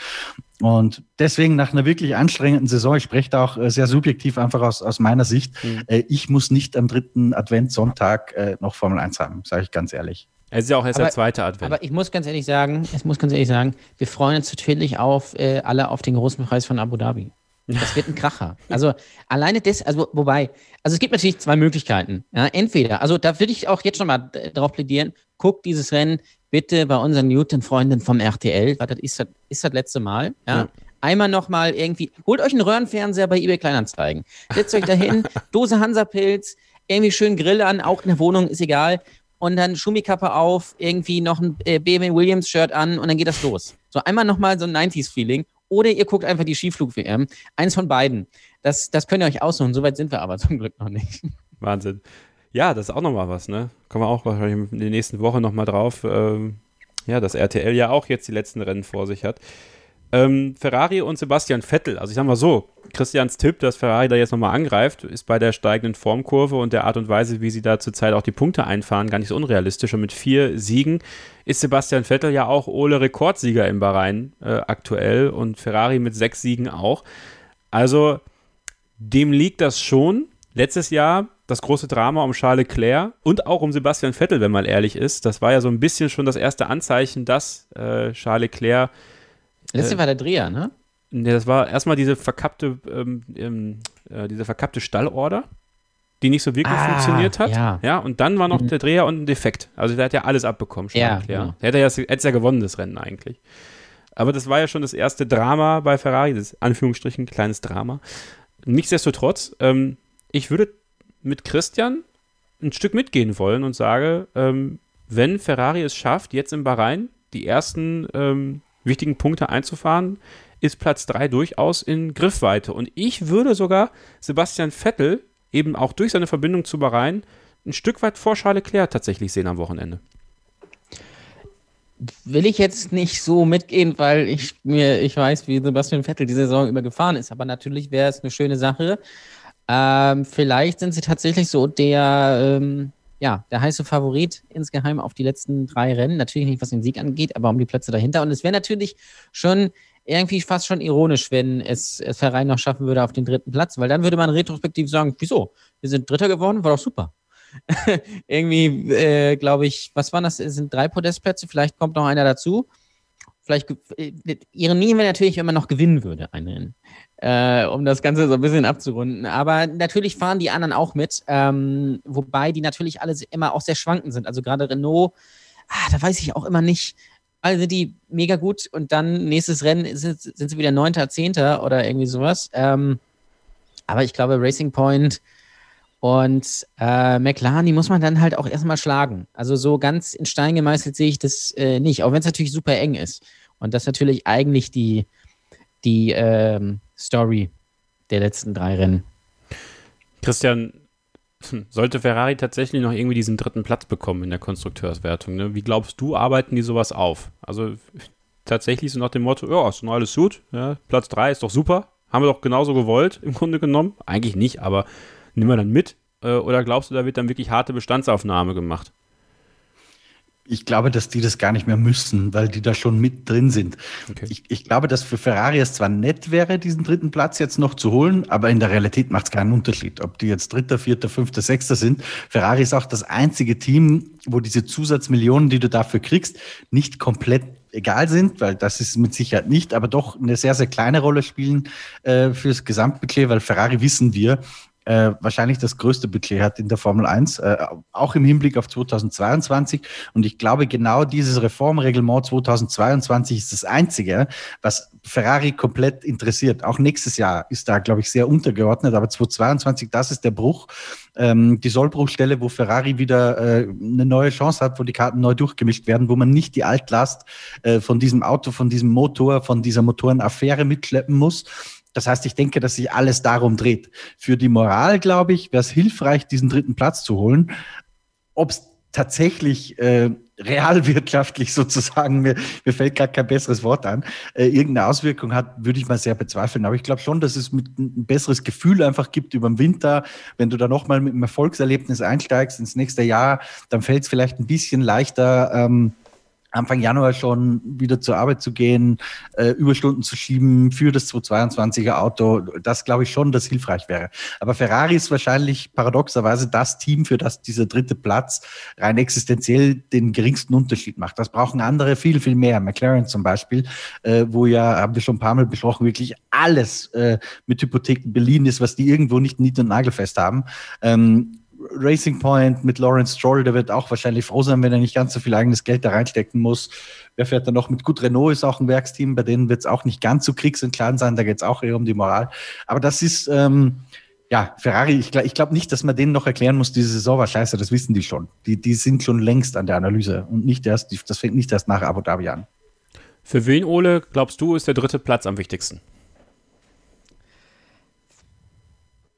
Und deswegen nach einer wirklich anstrengenden Saison, ich spreche da auch äh, sehr subjektiv einfach aus, aus meiner Sicht, mhm. äh, ich muss nicht am dritten Adventssonntag äh, noch Formel 1 haben, sage ich ganz ehrlich. Es ist ja auch erst aber, der zweite Advent. Aber ich muss ganz ehrlich sagen, ich muss ganz ehrlich sagen, wir freuen uns natürlich auf äh, alle auf den großen Preis von Abu Dhabi. Das wird ein Kracher. Also alleine das, also wobei, also es gibt natürlich zwei Möglichkeiten. Ja, entweder, also da würde ich auch jetzt schon mal darauf plädieren, guckt dieses Rennen bitte bei unseren Newton-Freunden vom RTL, weil das ist das, ist das letzte Mal. Ja. ja. Einmal nochmal irgendwie, holt euch einen Röhrenfernseher bei eBay Kleinanzeigen. Setzt euch dahin, Dose Hansapilz, irgendwie schön Grill an, auch in der Wohnung, ist egal. Und dann Schumikappe auf, irgendwie noch ein äh, BMW Williams Shirt an und dann geht das los. So einmal nochmal so ein 90s-Feeling. Oder ihr guckt einfach die Skiflug-WM. Eins von beiden. Das, das könnt ihr euch aussuchen. Soweit sind wir aber zum Glück noch nicht. Wahnsinn. Ja, das ist auch nochmal was, ne? Kommen wir auch wahrscheinlich in den nächsten Wochen nochmal drauf. Ähm, ja, dass RTL ja auch jetzt die letzten Rennen vor sich hat. Ähm, Ferrari und Sebastian Vettel, also ich sag mal so, Christians Tipp, dass Ferrari da jetzt nochmal angreift, ist bei der steigenden Formkurve und der Art und Weise, wie sie da zurzeit auch die Punkte einfahren, gar nicht so unrealistisch. Und mit vier Siegen ist Sebastian Vettel ja auch Ole Rekordsieger im Bahrain äh, aktuell und Ferrari mit sechs Siegen auch. Also dem liegt das schon. Letztes Jahr das große Drama um Charles Leclerc und auch um Sebastian Vettel, wenn man ehrlich ist. Das war ja so ein bisschen schon das erste Anzeichen, dass äh, Charles Leclerc. Letztes äh, war der Dreher, ne? Ne, das war erstmal diese verkappte, ähm, ähm, äh, diese verkappte Stallorder, die nicht so wirklich ah, funktioniert hat. Ja. ja, und dann war noch mhm. der Dreher und ein Defekt. Also der hat ja alles abbekommen, Charles ja, Leclerc. Genau. Der hätte ja, hätte ja gewonnen, das Rennen eigentlich. Aber das war ja schon das erste Drama bei Ferrari, das Anführungsstrichen kleines Drama. Nichtsdestotrotz, ähm, ich würde mit Christian ein Stück mitgehen wollen und sage, ähm, wenn Ferrari es schafft, jetzt im Bahrain die ersten ähm, wichtigen Punkte einzufahren, ist Platz 3 durchaus in Griffweite. Und ich würde sogar Sebastian Vettel eben auch durch seine Verbindung zu Bahrain ein Stück weit vor Charles Leclerc tatsächlich sehen am Wochenende. Will ich jetzt nicht so mitgehen, weil ich mir, ich weiß, wie Sebastian Vettel die Saison über gefahren ist, aber natürlich wäre es eine schöne Sache. Ähm, vielleicht sind sie tatsächlich so der, ähm, ja, der heiße Favorit insgeheim auf die letzten drei Rennen. Natürlich nicht, was den Sieg angeht, aber um die Plätze dahinter. Und es wäre natürlich schon irgendwie fast schon ironisch, wenn es, es Verein noch schaffen würde auf den dritten Platz, weil dann würde man retrospektiv sagen, wieso? Wir sind Dritter geworden, war doch super. irgendwie, äh, glaube ich, was waren das? Es sind drei Podestplätze, vielleicht kommt noch einer dazu. Vielleicht, äh, Ironie wäre natürlich, wenn man noch gewinnen würde, ein Rennen äh, um das Ganze so ein bisschen abzurunden. Aber natürlich fahren die anderen auch mit, ähm, wobei die natürlich alle immer auch sehr schwankend sind. Also gerade Renault, ah, da weiß ich auch immer nicht. Also die mega gut und dann nächstes Rennen sind, sind sie wieder Neunter, Zehnter oder irgendwie sowas. Ähm, aber ich glaube, Racing Point und äh, McLaren, die muss man dann halt auch erstmal schlagen. Also so ganz in Stein gemeißelt sehe ich das äh, nicht, auch wenn es natürlich super eng ist. Und das natürlich eigentlich die, die ähm, Story der letzten drei Rennen. Christian, hm, sollte Ferrari tatsächlich noch irgendwie diesen dritten Platz bekommen in der Konstrukteurswertung, ne? wie glaubst du, arbeiten die sowas auf? Also tatsächlich so nach dem Motto, ja, ist noch alles gut, ja, Platz drei ist doch super, haben wir doch genauso gewollt, im Grunde genommen. Eigentlich nicht, aber nehmen wir dann mit. Äh, oder glaubst du, da wird dann wirklich harte Bestandsaufnahme gemacht? Ich glaube, dass die das gar nicht mehr müssen, weil die da schon mit drin sind. Okay. Ich, ich, glaube, dass für Ferrari es zwar nett wäre, diesen dritten Platz jetzt noch zu holen, aber in der Realität macht es keinen Unterschied, ob die jetzt Dritter, Vierter, Fünfter, Sechster sind. Ferrari ist auch das einzige Team, wo diese Zusatzmillionen, die du dafür kriegst, nicht komplett egal sind, weil das ist mit Sicherheit nicht, aber doch eine sehr, sehr kleine Rolle spielen äh, fürs Gesamtbudget, weil Ferrari wissen wir, äh, wahrscheinlich das größte Budget hat in der Formel 1, äh, auch im Hinblick auf 2022. Und ich glaube, genau dieses Reformreglement 2022 ist das einzige, was Ferrari komplett interessiert. Auch nächstes Jahr ist da, glaube ich, sehr untergeordnet, aber 2022, das ist der Bruch, ähm, die Sollbruchstelle, wo Ferrari wieder äh, eine neue Chance hat, wo die Karten neu durchgemischt werden, wo man nicht die Altlast äh, von diesem Auto, von diesem Motor, von dieser Motorenaffäre mitschleppen muss das heißt, ich denke, dass sich alles darum dreht. Für die Moral, glaube ich, wäre es hilfreich, diesen dritten Platz zu holen. Ob es tatsächlich äh, realwirtschaftlich sozusagen, mir, mir fällt gerade kein besseres Wort an, äh, irgendeine Auswirkung hat, würde ich mal sehr bezweifeln. Aber ich glaube schon, dass es mit ein besseres Gefühl einfach gibt über den Winter. Wenn du da nochmal mit einem Erfolgserlebnis einsteigst ins nächste Jahr, dann fällt es vielleicht ein bisschen leichter, ähm, Anfang Januar schon wieder zur Arbeit zu gehen, äh, Überstunden zu schieben für das 222er Auto, das glaube ich schon, das hilfreich wäre. Aber Ferrari ist wahrscheinlich paradoxerweise das Team, für das dieser dritte Platz rein existenziell den geringsten Unterschied macht. Das brauchen andere viel, viel mehr. McLaren zum Beispiel, äh, wo ja, haben wir schon ein paar Mal besprochen, wirklich alles äh, mit Hypotheken beliehen ist, was die irgendwo nicht nied- und nagelfest haben. Ähm, Racing Point mit Lawrence Stroll, der wird auch wahrscheinlich froh sein, wenn er nicht ganz so viel eigenes Geld da reinstecken muss. Wer fährt dann noch mit? Gut, Renault ist auch ein Werksteam, bei denen wird es auch nicht ganz so kriegsentscheidend sein, da geht es auch eher um die Moral. Aber das ist, ähm, ja, Ferrari, ich, ich glaube nicht, dass man denen noch erklären muss, diese Saison war scheiße, das wissen die schon. Die, die sind schon längst an der Analyse und nicht erst, das fängt nicht erst nach Abu Dhabi an. Für wen, Ole, glaubst du, ist der dritte Platz am wichtigsten?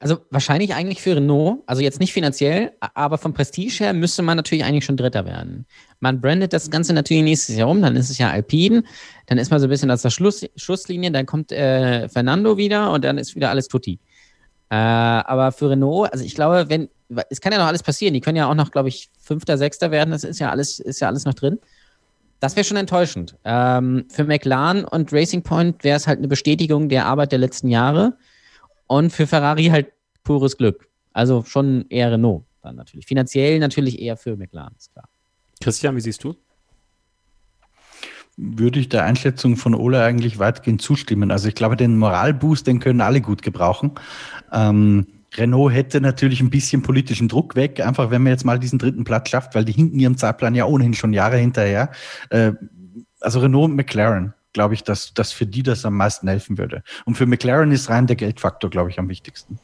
Also wahrscheinlich eigentlich für Renault, also jetzt nicht finanziell, aber vom Prestige her müsste man natürlich eigentlich schon Dritter werden. Man brandet das Ganze natürlich nächstes Jahr um, dann ist es ja Alpine, dann ist man so ein bisschen aus der Schluss, Schusslinie, dann kommt äh, Fernando wieder und dann ist wieder alles tutti. Äh, aber für Renault, also ich glaube, wenn, es kann ja noch alles passieren, die können ja auch noch, glaube ich, Fünfter, Sechster werden, das ist ja alles, ist ja alles noch drin. Das wäre schon enttäuschend. Ähm, für McLaren und Racing Point wäre es halt eine Bestätigung der Arbeit der letzten Jahre. Und für Ferrari halt pures Glück. Also schon eher Renault dann natürlich. Finanziell natürlich eher für McLaren, ist klar. Christian, wie siehst du? Würde ich der Einschätzung von Ole eigentlich weitgehend zustimmen. Also ich glaube, den Moralboost, den können alle gut gebrauchen. Ähm, Renault hätte natürlich ein bisschen politischen Druck weg, einfach wenn man jetzt mal diesen dritten Platz schafft, weil die hinken ihrem Zeitplan ja ohnehin schon Jahre hinterher. Äh, also Renault und McLaren, glaube ich, dass, dass für die das am meisten helfen würde. Und für McLaren ist rein der Geldfaktor, glaube ich, am wichtigsten.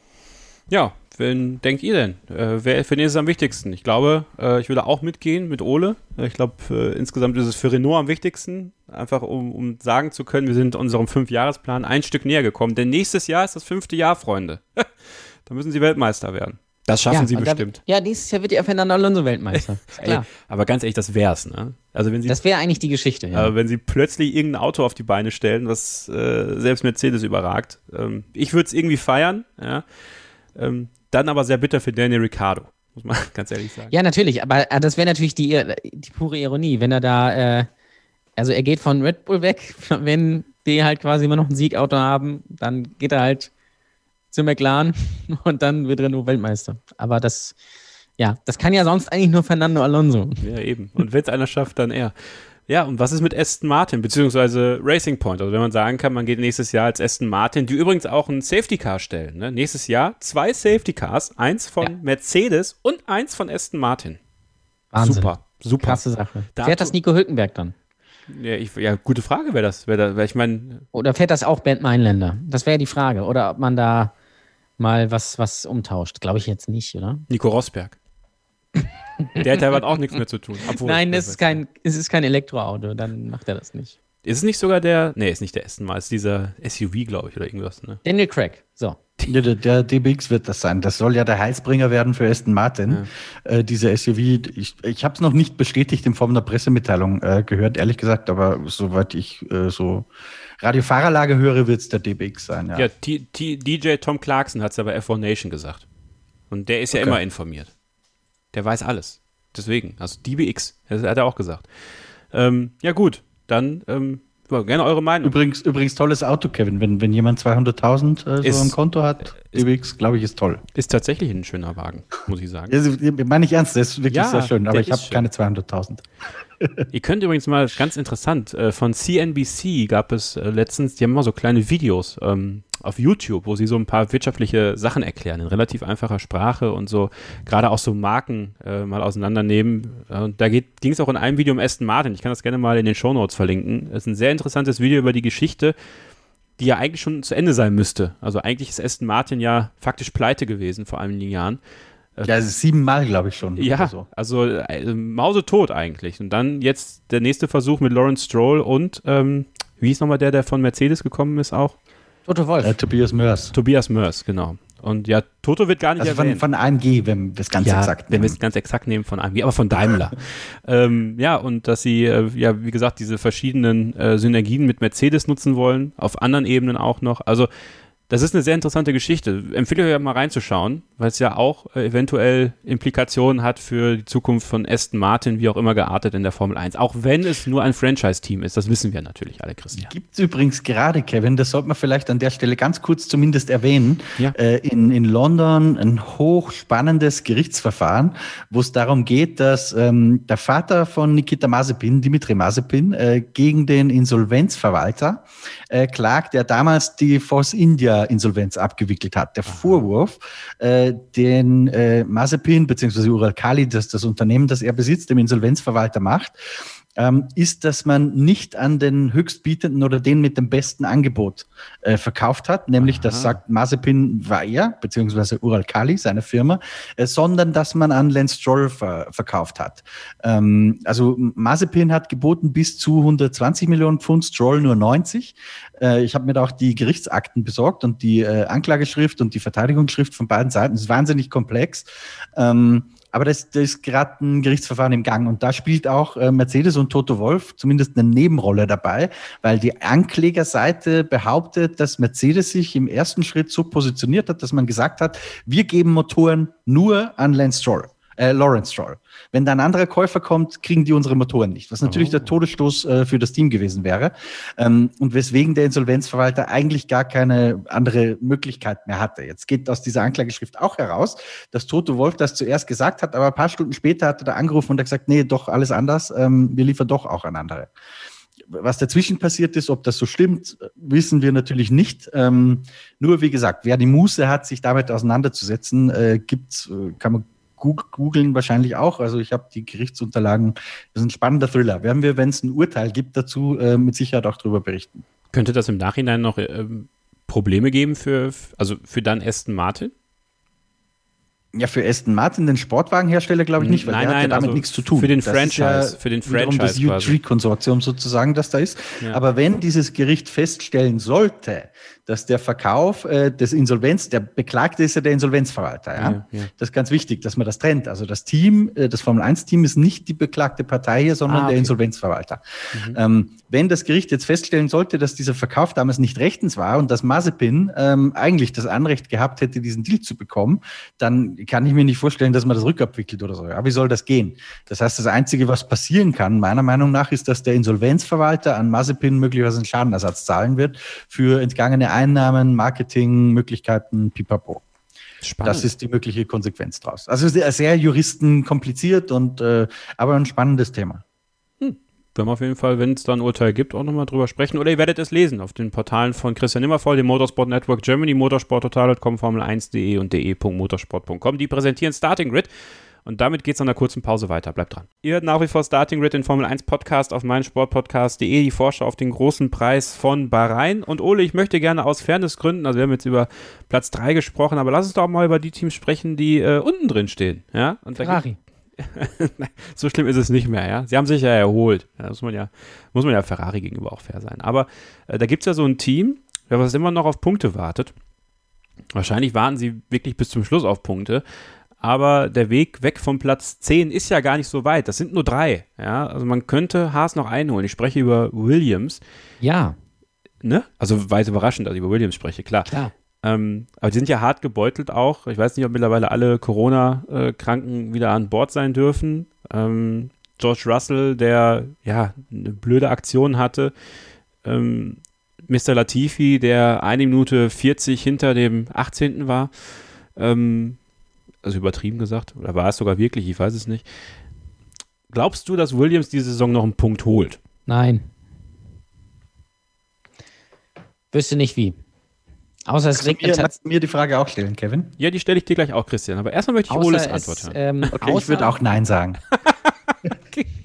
Ja, wen denkt ihr denn? Äh, wer für den ist es am wichtigsten? Ich glaube, äh, ich würde auch mitgehen mit Ole. Äh, ich glaube, äh, insgesamt ist es für Renault am wichtigsten, einfach um, um sagen zu können, wir sind unserem Fünfjahresplan ein Stück näher gekommen. Denn nächstes Jahr ist das fünfte Jahr, Freunde. da müssen sie Weltmeister werden. Das schaffen ja, sie bestimmt. Da, ja, dieses Jahr wird ja Fernando Alonso Weltmeister. Ey, aber ganz ehrlich, das wär's, ne? Also wenn sie, das wäre eigentlich die Geschichte, ja. Aber wenn sie plötzlich irgendein Auto auf die Beine stellen, was äh, selbst Mercedes überragt, ähm, ich würde es irgendwie feiern, ja. Ähm, dann aber sehr bitter für Daniel Ricciardo, muss man ganz ehrlich sagen. Ja, natürlich, aber äh, das wäre natürlich die, die pure Ironie, wenn er da, äh, also er geht von Red Bull weg, wenn die halt quasi immer noch ein Siegauto haben, dann geht er halt zu McLaren und dann wird Renault Weltmeister. Aber das, ja, das kann ja sonst eigentlich nur Fernando Alonso. Ja, eben. Und wenn es einer schafft, dann er. Ja, und was ist mit Aston Martin, beziehungsweise Racing Point? Also wenn man sagen kann, man geht nächstes Jahr als Aston Martin, die übrigens auch ein Safety Car stellen. Ne? Nächstes Jahr zwei Safety Cars, eins von ja. Mercedes und eins von Aston Martin. Wahnsinn. Super, super. Krasse Sache. Da fährt das Nico Hülkenberg dann? Ja, ich, ja gute Frage wäre das. Wär da, wär ich mein, Oder fährt das auch Bernd Meinländer? Das wäre die Frage. Oder ob man da mal was, was umtauscht. Glaube ich jetzt nicht, oder? Nico Rosberg. Der hat ja auch nichts mehr zu tun. Obwohl, Nein, es ist, kein, es ist kein Elektroauto, dann macht er das nicht. Ist es nicht sogar der, nee, ist nicht der Aston Martin, ist dieser SUV, glaube ich, oder irgendwas, ne? Daniel Craig, so. Ja, der, der, DBX wird das sein. Das soll ja der Heilsbringer werden für Aston Martin. Ja. Äh, diese SUV, ich, ich habe es noch nicht bestätigt in Form der Pressemitteilung äh, gehört, ehrlich gesagt, aber soweit ich äh, so Radiofahrerlage höre, wird es der DBX sein. Ja, ja T T DJ Tom Clarkson hat es ja bei F1 Nation gesagt. Und der ist ja immer informiert. Der weiß alles. Deswegen, also DBX, das hat er auch gesagt. Ähm, ja, gut, dann ähm, gerne eure Meinung. Übrigens, übrigens tolles Auto, Kevin. Wenn, wenn jemand 200.000 äh, so im Konto hat, DBX, glaube ich, ist toll. Ist tatsächlich ein schöner Wagen, muss ich sagen. Ja, meine ich ernst, der ist wirklich ja, sehr schön, aber ich habe keine 200.000. Ihr könnt übrigens mal, ganz interessant, äh, von CNBC gab es äh, letztens, die haben immer so kleine Videos ähm, auf YouTube, wo sie so ein paar wirtschaftliche Sachen erklären, in relativ einfacher Sprache und so, gerade auch so Marken äh, mal auseinandernehmen. Und da ging es auch in einem Video um Aston Martin. Ich kann das gerne mal in den Show Notes verlinken. Es ist ein sehr interessantes Video über die Geschichte, die ja eigentlich schon zu Ende sein müsste. Also eigentlich ist Aston Martin ja faktisch pleite gewesen vor einigen Jahren. Ja, also siebenmal, glaube ich schon. Ja, so. also äh, mausetot eigentlich. Und dann jetzt der nächste Versuch mit Lawrence Stroll und, ähm, wie hieß nochmal der, der von Mercedes gekommen ist auch? Toto Wolf. Äh, Tobias Mörs. Tobias Mörs, genau. Und ja, Toto wird gar nicht also erwähnt. Von, von AMG, wenn wir es ganz ja, exakt nehmen. wenn wir es ganz exakt nehmen von AMG, aber von Daimler. ähm, ja, und dass sie, äh, ja, wie gesagt, diese verschiedenen äh, Synergien mit Mercedes nutzen wollen, auf anderen Ebenen auch noch. Also das ist eine sehr interessante Geschichte. Empfehle euch mal reinzuschauen, weil es ja auch äh, eventuell Implikationen hat für die Zukunft von Aston Martin, wie auch immer geartet in der Formel 1. Auch wenn es nur ein Franchise-Team ist, das wissen wir natürlich alle, Christian. Gibt es übrigens gerade, Kevin, das sollte man vielleicht an der Stelle ganz kurz zumindest erwähnen, ja. äh, in, in London ein hochspannendes Gerichtsverfahren, wo es darum geht, dass ähm, der Vater von Nikita Mazepin, Dimitri Mazepin, äh, gegen den Insolvenzverwalter äh, klagt, der damals die Force India Insolvenz abgewickelt hat. Der Aha. Vorwurf, äh, den äh, Mazepin bzw. Uralkali, das das Unternehmen, das er besitzt, dem Insolvenzverwalter macht, ähm, ist, dass man nicht an den höchstbietenden oder den mit dem besten Angebot äh, verkauft hat, nämlich Aha. das sagt Mazepin war er, beziehungsweise Ural Kali, seine Firma, äh, sondern dass man an Lance Stroll ver verkauft hat. Ähm, also Mazepin hat geboten bis zu 120 Millionen Pfund, Stroll nur 90. Äh, ich habe mir da auch die Gerichtsakten besorgt und die äh, Anklageschrift und die Verteidigungsschrift von beiden Seiten. Das ist wahnsinnig komplex. Ähm, aber das, das ist gerade ein Gerichtsverfahren im Gang. Und da spielt auch äh, Mercedes und Toto Wolf zumindest eine Nebenrolle dabei, weil die Anklägerseite behauptet, dass Mercedes sich im ersten Schritt so positioniert hat, dass man gesagt hat, wir geben Motoren nur an Lance Stroll äh, Lawrence Stroll. Wenn da ein anderer Käufer kommt, kriegen die unsere Motoren nicht, was natürlich oh. der Todesstoß äh, für das Team gewesen wäre. Ähm, und weswegen der Insolvenzverwalter eigentlich gar keine andere Möglichkeit mehr hatte. Jetzt geht aus dieser Anklageschrift auch heraus, dass Toto Wolf das zuerst gesagt hat, aber ein paar Stunden später hat er da angerufen und hat gesagt, nee, doch alles anders, ähm, wir liefern doch auch an andere. Was dazwischen passiert ist, ob das so stimmt, wissen wir natürlich nicht. Ähm, nur wie gesagt, wer die Muße hat, sich damit auseinanderzusetzen, äh, gibt, äh, kann man googeln wahrscheinlich auch. Also ich habe die Gerichtsunterlagen. Das ist ein spannender Thriller. Werden wir, wenn es ein Urteil gibt dazu, äh, mit Sicherheit auch darüber berichten. Könnte das im Nachhinein noch äh, Probleme geben für, also für dann Aston Martin? Ja, für Aston Martin, den Sportwagenhersteller, glaube ich nicht, weil nein, der nein, hat ja damit also nichts zu tun. Für den das Franchise, ja für den Franchise. Das U3-Konsortium sozusagen, das da ist. Ja. Aber wenn dieses Gericht feststellen sollte, dass der Verkauf äh, des Insolvenz, der Beklagte ist ja der Insolvenzverwalter. Ja? Ja, ja? Das ist ganz wichtig, dass man das trennt. Also das Team, äh, das Formel-1-Team ist nicht die beklagte Partei hier, sondern ah, okay. der Insolvenzverwalter. Mhm. Ähm, wenn das Gericht jetzt feststellen sollte, dass dieser Verkauf damals nicht rechtens war und dass Mazepin ähm, eigentlich das Anrecht gehabt hätte, diesen Deal zu bekommen, dann kann ich mir nicht vorstellen, dass man das rückabwickelt oder so. Ja, wie soll das gehen? Das heißt, das Einzige, was passieren kann, meiner Meinung nach, ist, dass der Insolvenzverwalter an Mazepin möglicherweise einen Schadenersatz zahlen wird für entgangene Einnahmen, Marketingmöglichkeiten, pipapo. Spannend. Das ist die mögliche Konsequenz daraus. Also sehr, sehr Juristen kompliziert und äh, aber ein spannendes Thema. Hm. Werden wir auf jeden Fall, wenn es da ein Urteil gibt, auch nochmal drüber sprechen. Oder ihr werdet es lesen auf den Portalen von Christian Immervoll, dem Motorsport Network Germany, motorsporttotal.com, Formel1.de und de.motorsport.com. Die präsentieren Starting Grid. Und damit geht es nach einer kurzen Pause weiter. Bleibt dran. Ihr hört nach wie vor Starting Grid, den Formel 1 Podcast auf meinsportpodcast.de, die Vorschau auf den großen Preis von Bahrain. Und Ole, ich möchte gerne aus Fairnessgründen, also wir haben jetzt über Platz 3 gesprochen, aber lass uns doch mal über die Teams sprechen, die äh, unten drin stehen. Ja? Und Ferrari. so schlimm ist es nicht mehr, ja. Sie haben sich ja erholt. Ja, muss man ja, muss man ja Ferrari gegenüber auch fair sein. Aber äh, da gibt es ja so ein Team, was immer noch auf Punkte wartet. Wahrscheinlich warten sie wirklich bis zum Schluss auf Punkte aber der Weg weg vom Platz 10 ist ja gar nicht so weit. Das sind nur drei. Ja, also man könnte Haas noch einholen. Ich spreche über Williams. Ja. Ne? Also weit überraschend, dass ich über Williams spreche, klar. Klar. Ähm, aber die sind ja hart gebeutelt auch. Ich weiß nicht, ob mittlerweile alle Corona-Kranken wieder an Bord sein dürfen. Ähm, George Russell, der ja eine blöde Aktion hatte. Ähm, Mr. Latifi, der eine Minute 40 hinter dem 18. war. Ähm, also übertrieben gesagt, oder war es sogar wirklich, ich weiß es nicht. Glaubst du, dass Williams diese Saison noch einen Punkt holt? Nein. Wüsste nicht wie. Außer es regnet. Kannst du mir die Frage auch stellen, Kevin? Ja, die stelle ich dir gleich auch, Christian. Aber erstmal möchte ich Oles Antwort hören. Ähm, okay, ich würde auch Nein sagen. okay.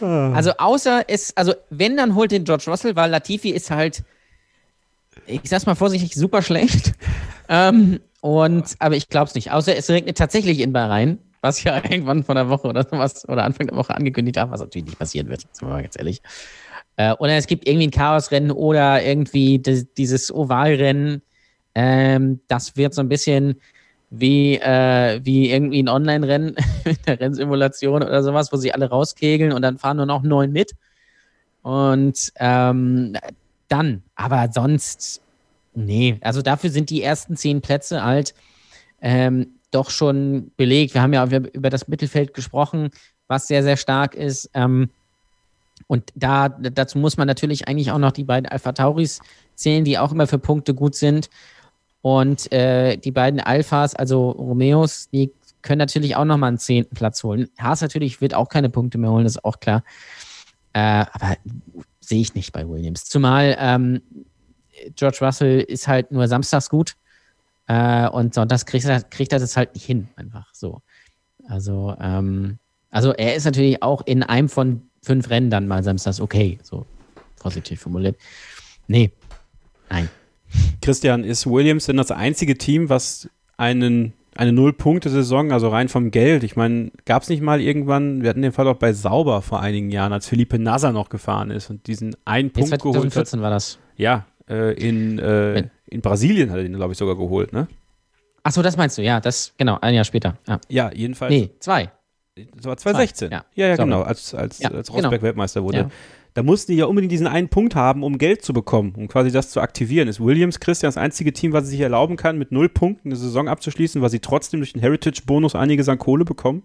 Also außer es, also wenn, dann holt den George Russell, weil Latifi ist halt, ich sag's mal vorsichtig, super schlecht. ähm, und, aber ich glaube es nicht. Außer es regnet tatsächlich in Bahrain, was ja irgendwann von der Woche oder sowas oder Anfang der Woche angekündigt haben, was natürlich nicht passieren wird, sind wir mal ganz ehrlich. Äh, oder es gibt irgendwie ein Chaosrennen oder irgendwie dieses Ovalrennen. Ähm, das wird so ein bisschen wie, äh, wie irgendwie ein Online-Rennen mit der Rennsimulation oder sowas, wo sie alle rauskegeln und dann fahren nur noch neun mit. Und ähm, dann, aber sonst Nee, also dafür sind die ersten zehn Plätze halt ähm, doch schon belegt. Wir haben ja über das Mittelfeld gesprochen, was sehr, sehr stark ist. Ähm, und da, dazu muss man natürlich eigentlich auch noch die beiden Alpha Tauris zählen, die auch immer für Punkte gut sind. Und äh, die beiden Alphas, also Romeos, die können natürlich auch nochmal einen zehnten Platz holen. Haas natürlich wird auch keine Punkte mehr holen, das ist auch klar. Äh, aber sehe ich nicht bei Williams. Zumal ähm, George Russell ist halt nur samstags gut. Äh, und sonntags kriegt er, kriegt er das halt nicht hin, einfach so. Also, ähm, also er ist natürlich auch in einem von fünf Rennen dann mal samstags okay, so vorsichtig formuliert. Nee, nein. Christian, ist Williams denn das einzige Team, was einen, eine Null-Punkte-Saison, also rein vom Geld, ich meine, gab es nicht mal irgendwann, wir hatten den Fall auch bei Sauber vor einigen Jahren, als Felipe Nasser noch gefahren ist und diesen einen Punkt Jetzt geholt hat. 2014 war das. Ja, äh, in, äh, in Brasilien hat er den, glaube ich, sogar geholt, ne? Achso, das meinst du, ja, das, genau, ein Jahr später. Ja. Ja, jedenfalls. Nee, zwei. Das war 2016. Ja. ja, ja Sorry. genau, als, als, Ja, als genau. Rosberg Weltmeister wurde. Ja. Da mussten die ja unbedingt diesen einen Punkt haben, um Geld zu bekommen, um quasi das zu aktivieren. Ist Williams Christian das einzige Team, was es sich erlauben kann, mit null Punkten eine Saison abzuschließen, weil sie trotzdem durch den Heritage-Bonus einiges an Kohle bekommen?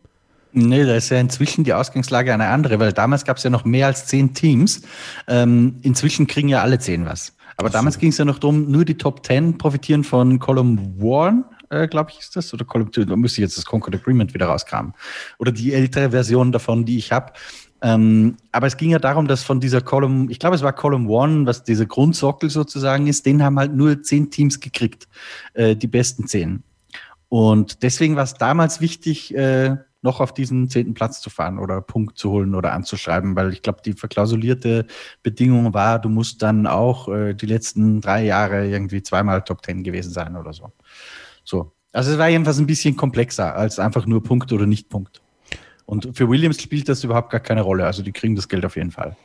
Nee, da ist ja inzwischen die Ausgangslage eine andere, weil damals gab es ja noch mehr als zehn Teams. Ähm, inzwischen kriegen ja alle zehn was. Aber damals ging es ja noch darum, nur die Top Ten profitieren von Column One, äh, glaube ich, ist das. Oder Column 2, da müsste ich jetzt das Concord Agreement wieder rauskramen. Oder die ältere Version davon, die ich habe. Ähm, aber es ging ja darum, dass von dieser Column, ich glaube, es war Column One, was dieser Grundsockel sozusagen ist, den haben halt nur zehn Teams gekriegt, äh, die besten zehn. Und deswegen war es damals wichtig, äh, noch auf diesen zehnten Platz zu fahren oder Punkt zu holen oder anzuschreiben, weil ich glaube, die verklausulierte Bedingung war, du musst dann auch äh, die letzten drei Jahre irgendwie zweimal Top Ten gewesen sein oder so. So. Also es war jedenfalls ein bisschen komplexer als einfach nur Punkt oder nicht Punkt. Und für Williams spielt das überhaupt gar keine Rolle. Also die kriegen das Geld auf jeden Fall.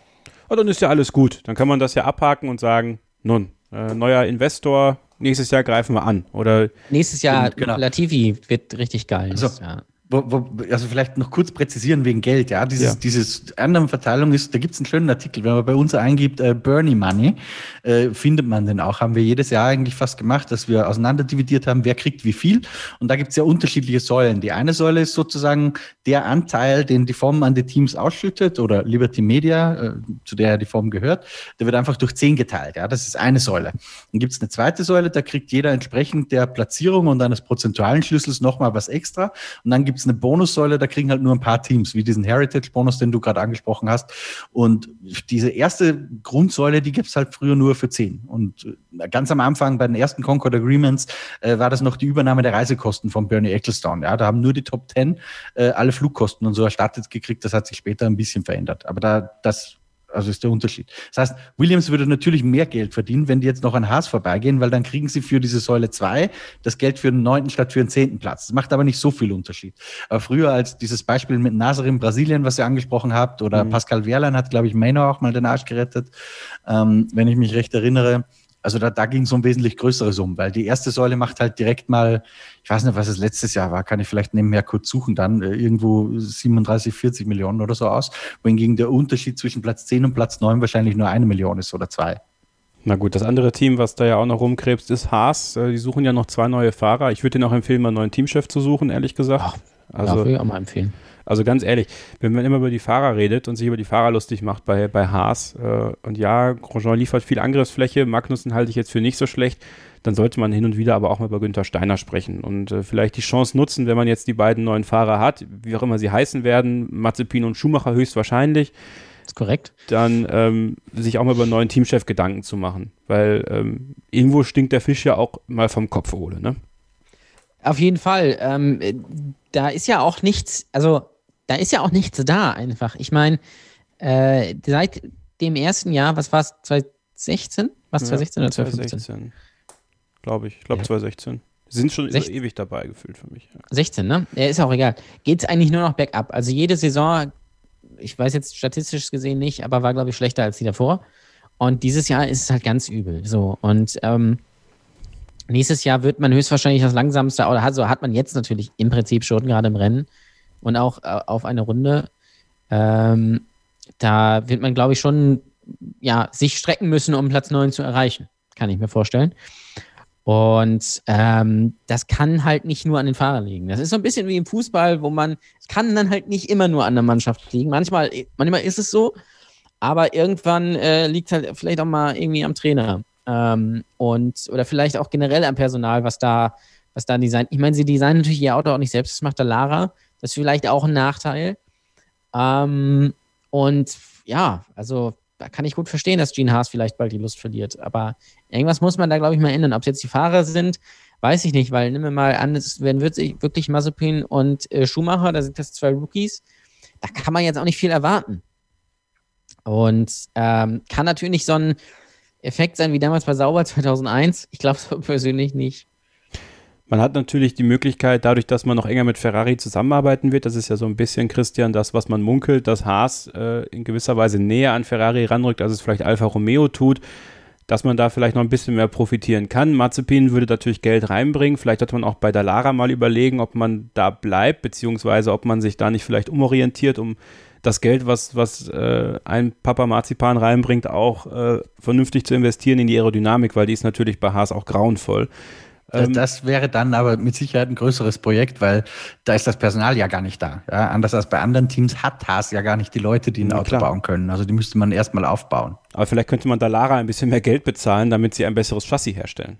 Oh, dann ist ja alles gut. Dann kann man das ja abhaken und sagen, nun, äh, neuer Investor, nächstes Jahr greifen wir an. Oder Nächstes Jahr, Genau. Latifi wird richtig geil. Also, ja. Wo, wo, also vielleicht noch kurz präzisieren wegen Geld, ja. Dieses, Ja. dieses Annahmeverteilung ist, da gibt es einen schönen Artikel, wenn man bei uns eingibt, äh, Bernie Money, äh, findet man den auch. Haben wir jedes Jahr eigentlich fast gemacht, dass wir auseinanderdividiert haben, wer kriegt wie viel. Und da gibt es ja unterschiedliche Säulen. Die eine Säule ist sozusagen der Anteil, den die Form an die Teams ausschüttet oder Liberty Media, äh, zu der ja die Form gehört, der wird einfach durch 10 geteilt. Ja, das ist eine Säule. Dann gibt es eine zweite Säule, da kriegt jeder entsprechend der Platzierung und eines prozentualen Schlüssels nochmal was extra. Und dann gibt es eine Bonussäule, da kriegen halt nur ein paar Teams, wie diesen Heritage-Bonus, den du gerade angesprochen hast. Und diese erste Grundsäule, die gibt es halt früher nur für 10. Und äh, ganz am Anfang bei den ersten Concord Agreements äh, war das noch die Übernahme der Reisekosten von Bernie Ecclestone. Ja, da haben nur die Top 10 äh, alle Flugkosten und so erstattet gekriegt. Das hat sich später ein bisschen verändert. Aber da, das also ist der Unterschied. Das heißt, Williams würde natürlich mehr Geld verdienen, wenn die jetzt noch an Haas vorbeigehen, weil dann kriegen sie für diese Säule 2 das Geld für den neunten statt für den zehnten Platz. Das macht aber nicht so viel Unterschied. Aber früher als dieses Beispiel mit Nasser in Brasilien, was ihr angesprochen habt, oder Pascal Wehrlein hat, glaube ich, Manor auch mal den Arsch gerettet, ähm, wenn ich mich recht erinnere. Also da, da ging es um wesentlich größere Summen, weil die erste Säule macht halt direkt mal, ich weiß nicht, was es letztes Jahr war, kann ich vielleicht nebenher kurz suchen dann, äh, irgendwo 37, 40 Millionen oder so aus, wohingegen der Unterschied zwischen Platz 10 und Platz 9 wahrscheinlich nur eine Million ist oder zwei. Na gut, das andere Team, was da ja auch noch rumkrebst, ist Haas. Äh, Die suchen ja noch zwei neue Fahrer. Ich würde denen auch empfehlen, mal einen neuen Teamchef zu suchen, ehrlich gesagt. Also, also, würde ich auch mal empfehlen. Also ganz ehrlich, wenn man immer über die Fahrer redet und sich über die Fahrer lustig macht bei, bei Haas, äh, und ja, Grosjean liefert viel Angriffsfläche, Magnussen halte ich jetzt für nicht so schlecht, dann sollte man hin und wieder aber auch mal über Günther Steiner sprechen und äh, vielleicht die Chance nutzen, wenn man jetzt die beiden neuen Fahrer hat, wie auch immer sie heißen werden, Mazepin und Schumacher höchstwahrscheinlich, Ist korrekt. dann ähm, sich auch mal über einen neuen Teamchef Gedanken zu machen. Weil ähm, irgendwo stinkt der Fisch ja auch mal vom Kopf, Ole, ne? Auf jeden Fall. Ähm, äh, da ist ja auch nichts, also da ist ja auch nichts da einfach. Ich meine, äh, seit dem ersten Jahr, was war es, 2016? Was, 2016 oder 2015? 2016. Glaube ich. Ich glaube Ja. 2016. Sie sind schon so 16. ewig dabei gefühlt für mich. Ja. 16, ne? Ja, ist auch egal. Geht es eigentlich nur noch bergab. Also jede Saison, ich weiß jetzt statistisch gesehen nicht, aber war, glaube ich, schlechter als die davor. Und dieses Jahr ist es halt ganz übel. So. Und ähm, nächstes Jahr wird man höchstwahrscheinlich das langsamste, oder also hat man jetzt natürlich im Prinzip schon gerade im Rennen und auch äh, auf eine Runde. Ähm, da wird man, glaube ich, schon ja, sich strecken müssen, um Platz 9 zu erreichen. Kann ich mir vorstellen. Und ähm, das kann halt nicht nur an den Fahrern liegen. Das ist so ein bisschen wie im Fußball, wo man, es kann dann halt nicht immer nur an der Mannschaft liegen. Manchmal, manchmal ist es so, aber irgendwann äh, liegt halt vielleicht auch mal irgendwie am Trainer. Ähm, und, oder vielleicht auch generell am Personal, was da, was da designt. Ich meine, sie designen natürlich ihr Auto auch nicht selbst, das macht der Lara. Das ist vielleicht auch ein Nachteil. Ähm, und ja, also da kann ich gut verstehen, dass Gene Haas vielleicht bald die Lust verliert. Aber irgendwas muss man da, glaube ich, mal ändern. Ob es jetzt die Fahrer sind, weiß ich nicht, weil nimm mir mal an, es werden wirklich, Mazepin und äh, Schumacher, da sind das zwei Rookies. Da kann man jetzt auch nicht viel erwarten. Und ähm, kann natürlich so ein Effekt sein wie damals bei Sauber 2001. Ich glaube so persönlich nicht. Man hat natürlich die Möglichkeit, dadurch, dass man noch enger mit Ferrari zusammenarbeiten wird, das ist ja so ein bisschen, Christian, das, was man munkelt, dass Haas äh, in gewisser Weise näher an Ferrari ranrückt, als es vielleicht Alfa Romeo tut, dass man da vielleicht noch ein bisschen mehr profitieren kann. Mazepin würde natürlich Geld reinbringen. Vielleicht sollte man auch bei Dalara mal überlegen, ob man da bleibt, beziehungsweise ob man sich da nicht vielleicht umorientiert, um das Geld, was, was äh, ein Papa Marzipan reinbringt, auch äh, vernünftig zu investieren in die Aerodynamik, weil die ist natürlich bei Haas auch grauenvoll. Ähm, das wäre dann aber mit Sicherheit ein größeres Projekt, weil da ist das Personal ja gar nicht da. Ja, anders als bei anderen Teams hat Haas ja gar nicht die Leute, die ein Auto klar. bauen können. Also die müsste man erstmal aufbauen. Aber vielleicht könnte man da Lara ein bisschen mehr Geld bezahlen, damit sie ein besseres Chassis herstellen.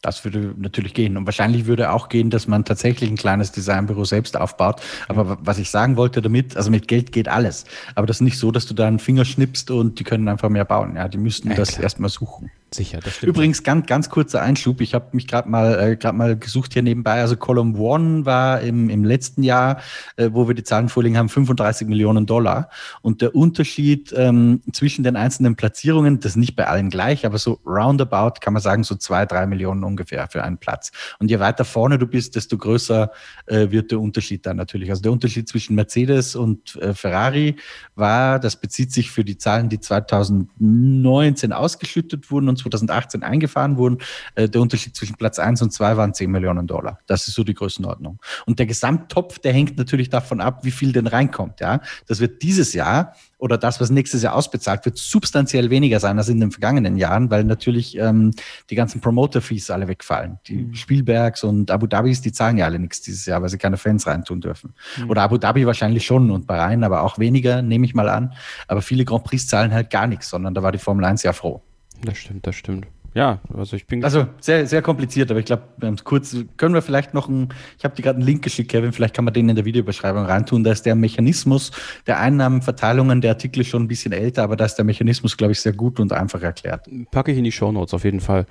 Das würde natürlich gehen. Und wahrscheinlich würde auch gehen, dass man tatsächlich ein kleines Designbüro selbst aufbaut. Aber was ich sagen wollte damit, also mit Geld geht alles. Aber das ist nicht so, dass du da einen Finger schnippst und die können einfach mehr bauen. Ja, die müssten ja, das erstmal suchen. Sicher, das stimmt. Übrigens, ganz, ganz kurzer Einschub. Ich habe mich gerade mal, äh, mal gesucht hier nebenbei. Also Column One war im, im letzten Jahr, äh, wo wir die Zahlen vorliegen haben, 35 Millionen Dollar. Und der Unterschied ähm, zwischen den einzelnen Platzierungen, das ist nicht bei allen gleich, aber so roundabout kann man sagen, so zwei, drei Millionen ungefähr für einen Platz. Und je weiter vorne du bist, desto größer äh, wird der Unterschied dann natürlich. Also der Unterschied zwischen Mercedes und äh, Ferrari war, das bezieht sich für die Zahlen, die 2019 ausgeschüttet wurden und 2018 eingefahren wurden. Äh, der Unterschied zwischen Platz 1 und 2 waren 10 Millionen Dollar. Das ist so die Größenordnung. Und der Gesamttopf, der hängt natürlich davon ab, wie viel denn reinkommt. Ja, Das wird dieses Jahr oder das, was nächstes Jahr ausbezahlt wird, substanziell weniger sein als in den vergangenen Jahren, weil natürlich ähm, die ganzen Promoter-Fees alle wegfallen. Die mhm. Spielbergs und Abu Dhabis, die zahlen ja alle nichts dieses Jahr, weil sie keine Fans reintun dürfen. Mhm. Oder Abu Dhabi wahrscheinlich schon und Bahrain, aber auch weniger, nehme ich mal an. Aber viele Grand Prix zahlen halt gar nichts, sondern da war die Formel 1 ja froh. Das stimmt, das stimmt. Ja, also ich bin. Also sehr, sehr kompliziert, aber ich glaube, kurz können wir vielleicht noch ein, ich habe dir gerade einen Link geschickt, Kevin, vielleicht kann man den in der Videobeschreibung reintun. Da ist der Mechanismus der Einnahmenverteilungen, der Artikel schon ein bisschen älter, aber da ist der Mechanismus, glaube ich, sehr gut und einfach erklärt. Packe ich in die Shownotes auf jeden Fall.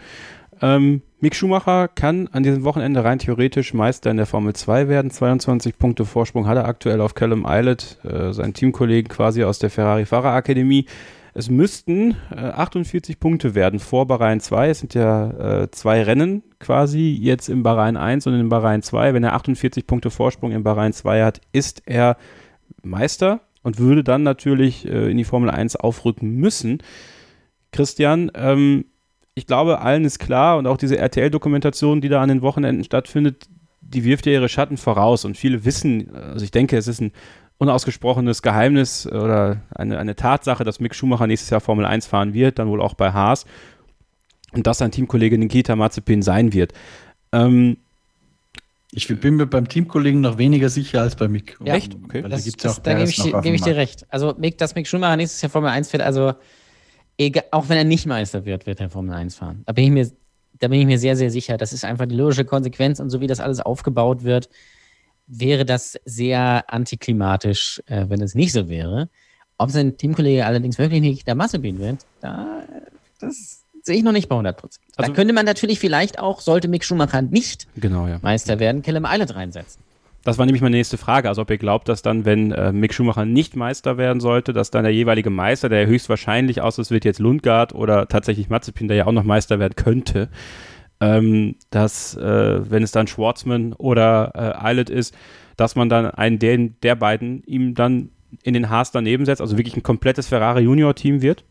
Ähm, Mick Schumacher kann an diesem Wochenende rein theoretisch Meister in der Formel 2 werden. 22 Punkte Vorsprung hat er aktuell auf Callum Eilert, äh, seinen Teamkollegen quasi aus der Ferrari Fahrerakademie. Es müssten äh, 48 Punkte werden vor Bahrain 2. Es sind ja äh, zwei Rennen quasi jetzt im Bahrain 1 und im Bahrain 2. Wenn er 48 Punkte Vorsprung im Bahrain 2 hat, ist er Meister und würde dann natürlich äh, in die Formel 1 aufrücken müssen. Christian, ähm, ich glaube, allen ist klar und auch diese RTL-Dokumentation, die da an den Wochenenden stattfindet, die wirft ja ihre Schatten voraus und viele wissen, also ich denke, es ist ein unausgesprochenes Geheimnis oder eine, eine Tatsache, dass Mick Schumacher nächstes Jahr Formel 1 fahren wird, dann wohl auch bei Haas und dass sein Teamkollege Nikita Mazepin sein wird. Ähm, ich bin mir beim Teamkollegen noch weniger sicher als bei Mick. Ja, Echt? Okay. Das, das, das, da gebe ich, geb ich dir recht. Also, Mick, dass Mick Schumacher nächstes Jahr Formel 1 fährt, also egal, auch wenn er nicht Meister wird, wird er Formel 1 fahren. Da bin ich mir, da bin ich mir sehr, sehr sicher. Das ist einfach die logische Konsequenz und so wie das alles aufgebaut wird, wäre das sehr antiklimatisch, äh, wenn es nicht so wäre. Ob sein Teamkollege allerdings wirklich nicht der Massebin wird, da, das sehe ich noch nicht bei 100 Prozent. Also, da könnte man natürlich vielleicht auch, sollte Mick Schumacher nicht genau, ja. Meister werden, Callum Island reinsetzen. Das war nämlich meine nächste Frage. Also ob ihr glaubt, dass dann, wenn äh, Mick Schumacher nicht Meister werden sollte, dass dann der jeweilige Meister, der höchstwahrscheinlich aus, es wird jetzt Lundgaard oder tatsächlich Mazepin, der ja auch noch Meister werden könnte, ähm, dass, äh, wenn es dann Schwartzman oder äh, Eilert ist, dass man dann einen der, der beiden ihm dann in den Haas daneben setzt, also wirklich ein komplettes Ferrari Junior Team wird?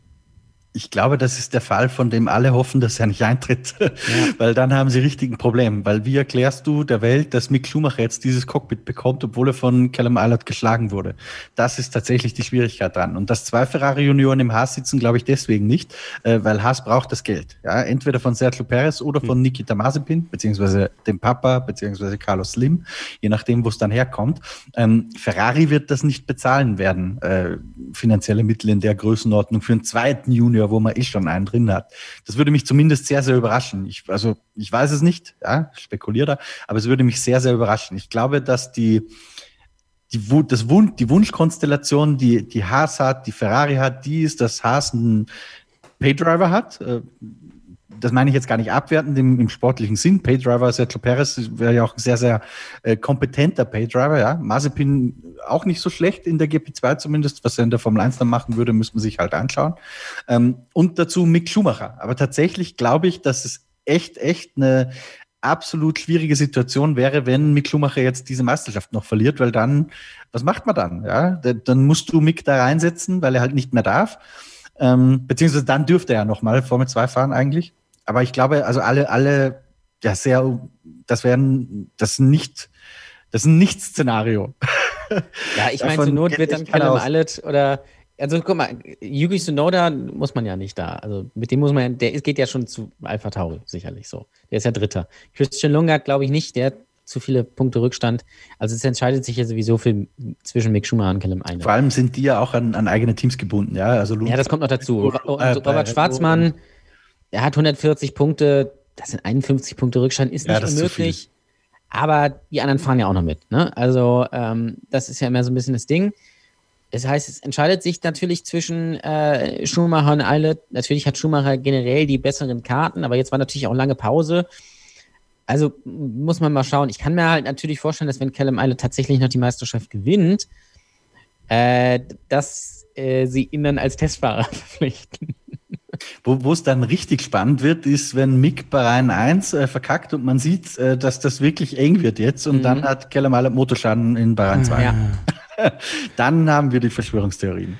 Ich glaube, das ist der Fall, von dem alle hoffen, dass er nicht eintritt, ja. weil dann haben sie richtig ein Problem. Weil wie erklärst du der Welt, dass Mick Schumacher jetzt dieses Cockpit bekommt, obwohl er von Callum Eilert geschlagen wurde? Das ist tatsächlich die Schwierigkeit dran. Und dass zwei Ferrari Junioren im Haas sitzen, glaube ich deswegen nicht, äh, weil Haas braucht das Geld. Ja, entweder von Sergio Perez oder von Nikita Mazepin, beziehungsweise dem Papa, beziehungsweise Carlos Slim, je nachdem, wo es dann herkommt. Ähm, Ferrari wird das nicht bezahlen werden, äh, finanzielle Mittel in der Größenordnung für einen zweiten Junior wo man eh schon einen drin hat. Das würde mich zumindest sehr, sehr überraschen. Ich, also ich weiß es nicht, ja, spekuliere da, aber es würde mich sehr, sehr überraschen. Ich glaube, dass die, die, das Wun die Wunschkonstellation, die, die Haas hat, die Ferrari hat, die ist, dass Haas einen Paydriver hat. Das meine ich jetzt gar nicht abwertend im, im sportlichen Sinn. Paydriver Sergio Perez wäre ja auch ein sehr, sehr äh, kompetenter Paydriver, ja. Mazepin auch nicht so schlecht in der GP2 zumindest. Was er in der Formel 1 dann machen würde, müsste man sich halt anschauen. Ähm, und dazu Mick Schumacher. Aber tatsächlich glaube ich, dass es echt, echt eine absolut schwierige Situation wäre, wenn Mick Schumacher jetzt diese Meisterschaft noch verliert, weil dann, was macht man dann? Ja, dann musst du Mick da reinsetzen, weil er halt nicht mehr darf. Ähm, beziehungsweise dann dürfte er ja nochmal Formel 2 fahren eigentlich. Aber ich glaube, also alle, alle, ja, sehr, das wären, das nicht, das ist ein Nicht-Szenario. Ja, ich meine, zur Not wird dann Callum Allet oder, also guck mal, Yuki Tsunoda muss man ja nicht da. Also mit dem muss man ja, der geht ja schon zu Alpha Tauri, sicherlich so. Der ist ja Dritter. Christian Lunga glaube ich nicht, der zu viele Punkte Rückstand. Also es entscheidet sich ja sowieso für, zwischen Mick Schumacher und Callum Eine. Vor allem sind die ja auch an, an eigene Teams gebunden, ja. Also ja, das kommt noch dazu. Und Robert Schwarzmann, er hat 140 Punkte, das sind 51 Punkte Rückstand, ist nicht ja, unmöglich. Aber die anderen fahren ja auch noch mit. Ne? Also ähm, das ist ja immer so ein bisschen das Ding. Das heißt, es entscheidet sich natürlich zwischen äh, Schumacher und Eilert. Natürlich hat Schumacher generell die besseren Karten, aber jetzt war natürlich auch lange Pause. Also muss man mal schauen. Ich kann mir halt natürlich vorstellen, dass wenn Callum Eilert tatsächlich noch die Meisterschaft gewinnt, äh, dass äh, sie ihn dann als Testfahrer verpflichten. Wo es dann richtig spannend wird, ist, wenn Mick bei Reihen 1 äh, verkackt und man sieht, äh, dass das wirklich eng wird jetzt und mhm. dann hat Callum Eilert Motorschaden in Bahrain 2. Ja. dann haben wir die Verschwörungstheorien.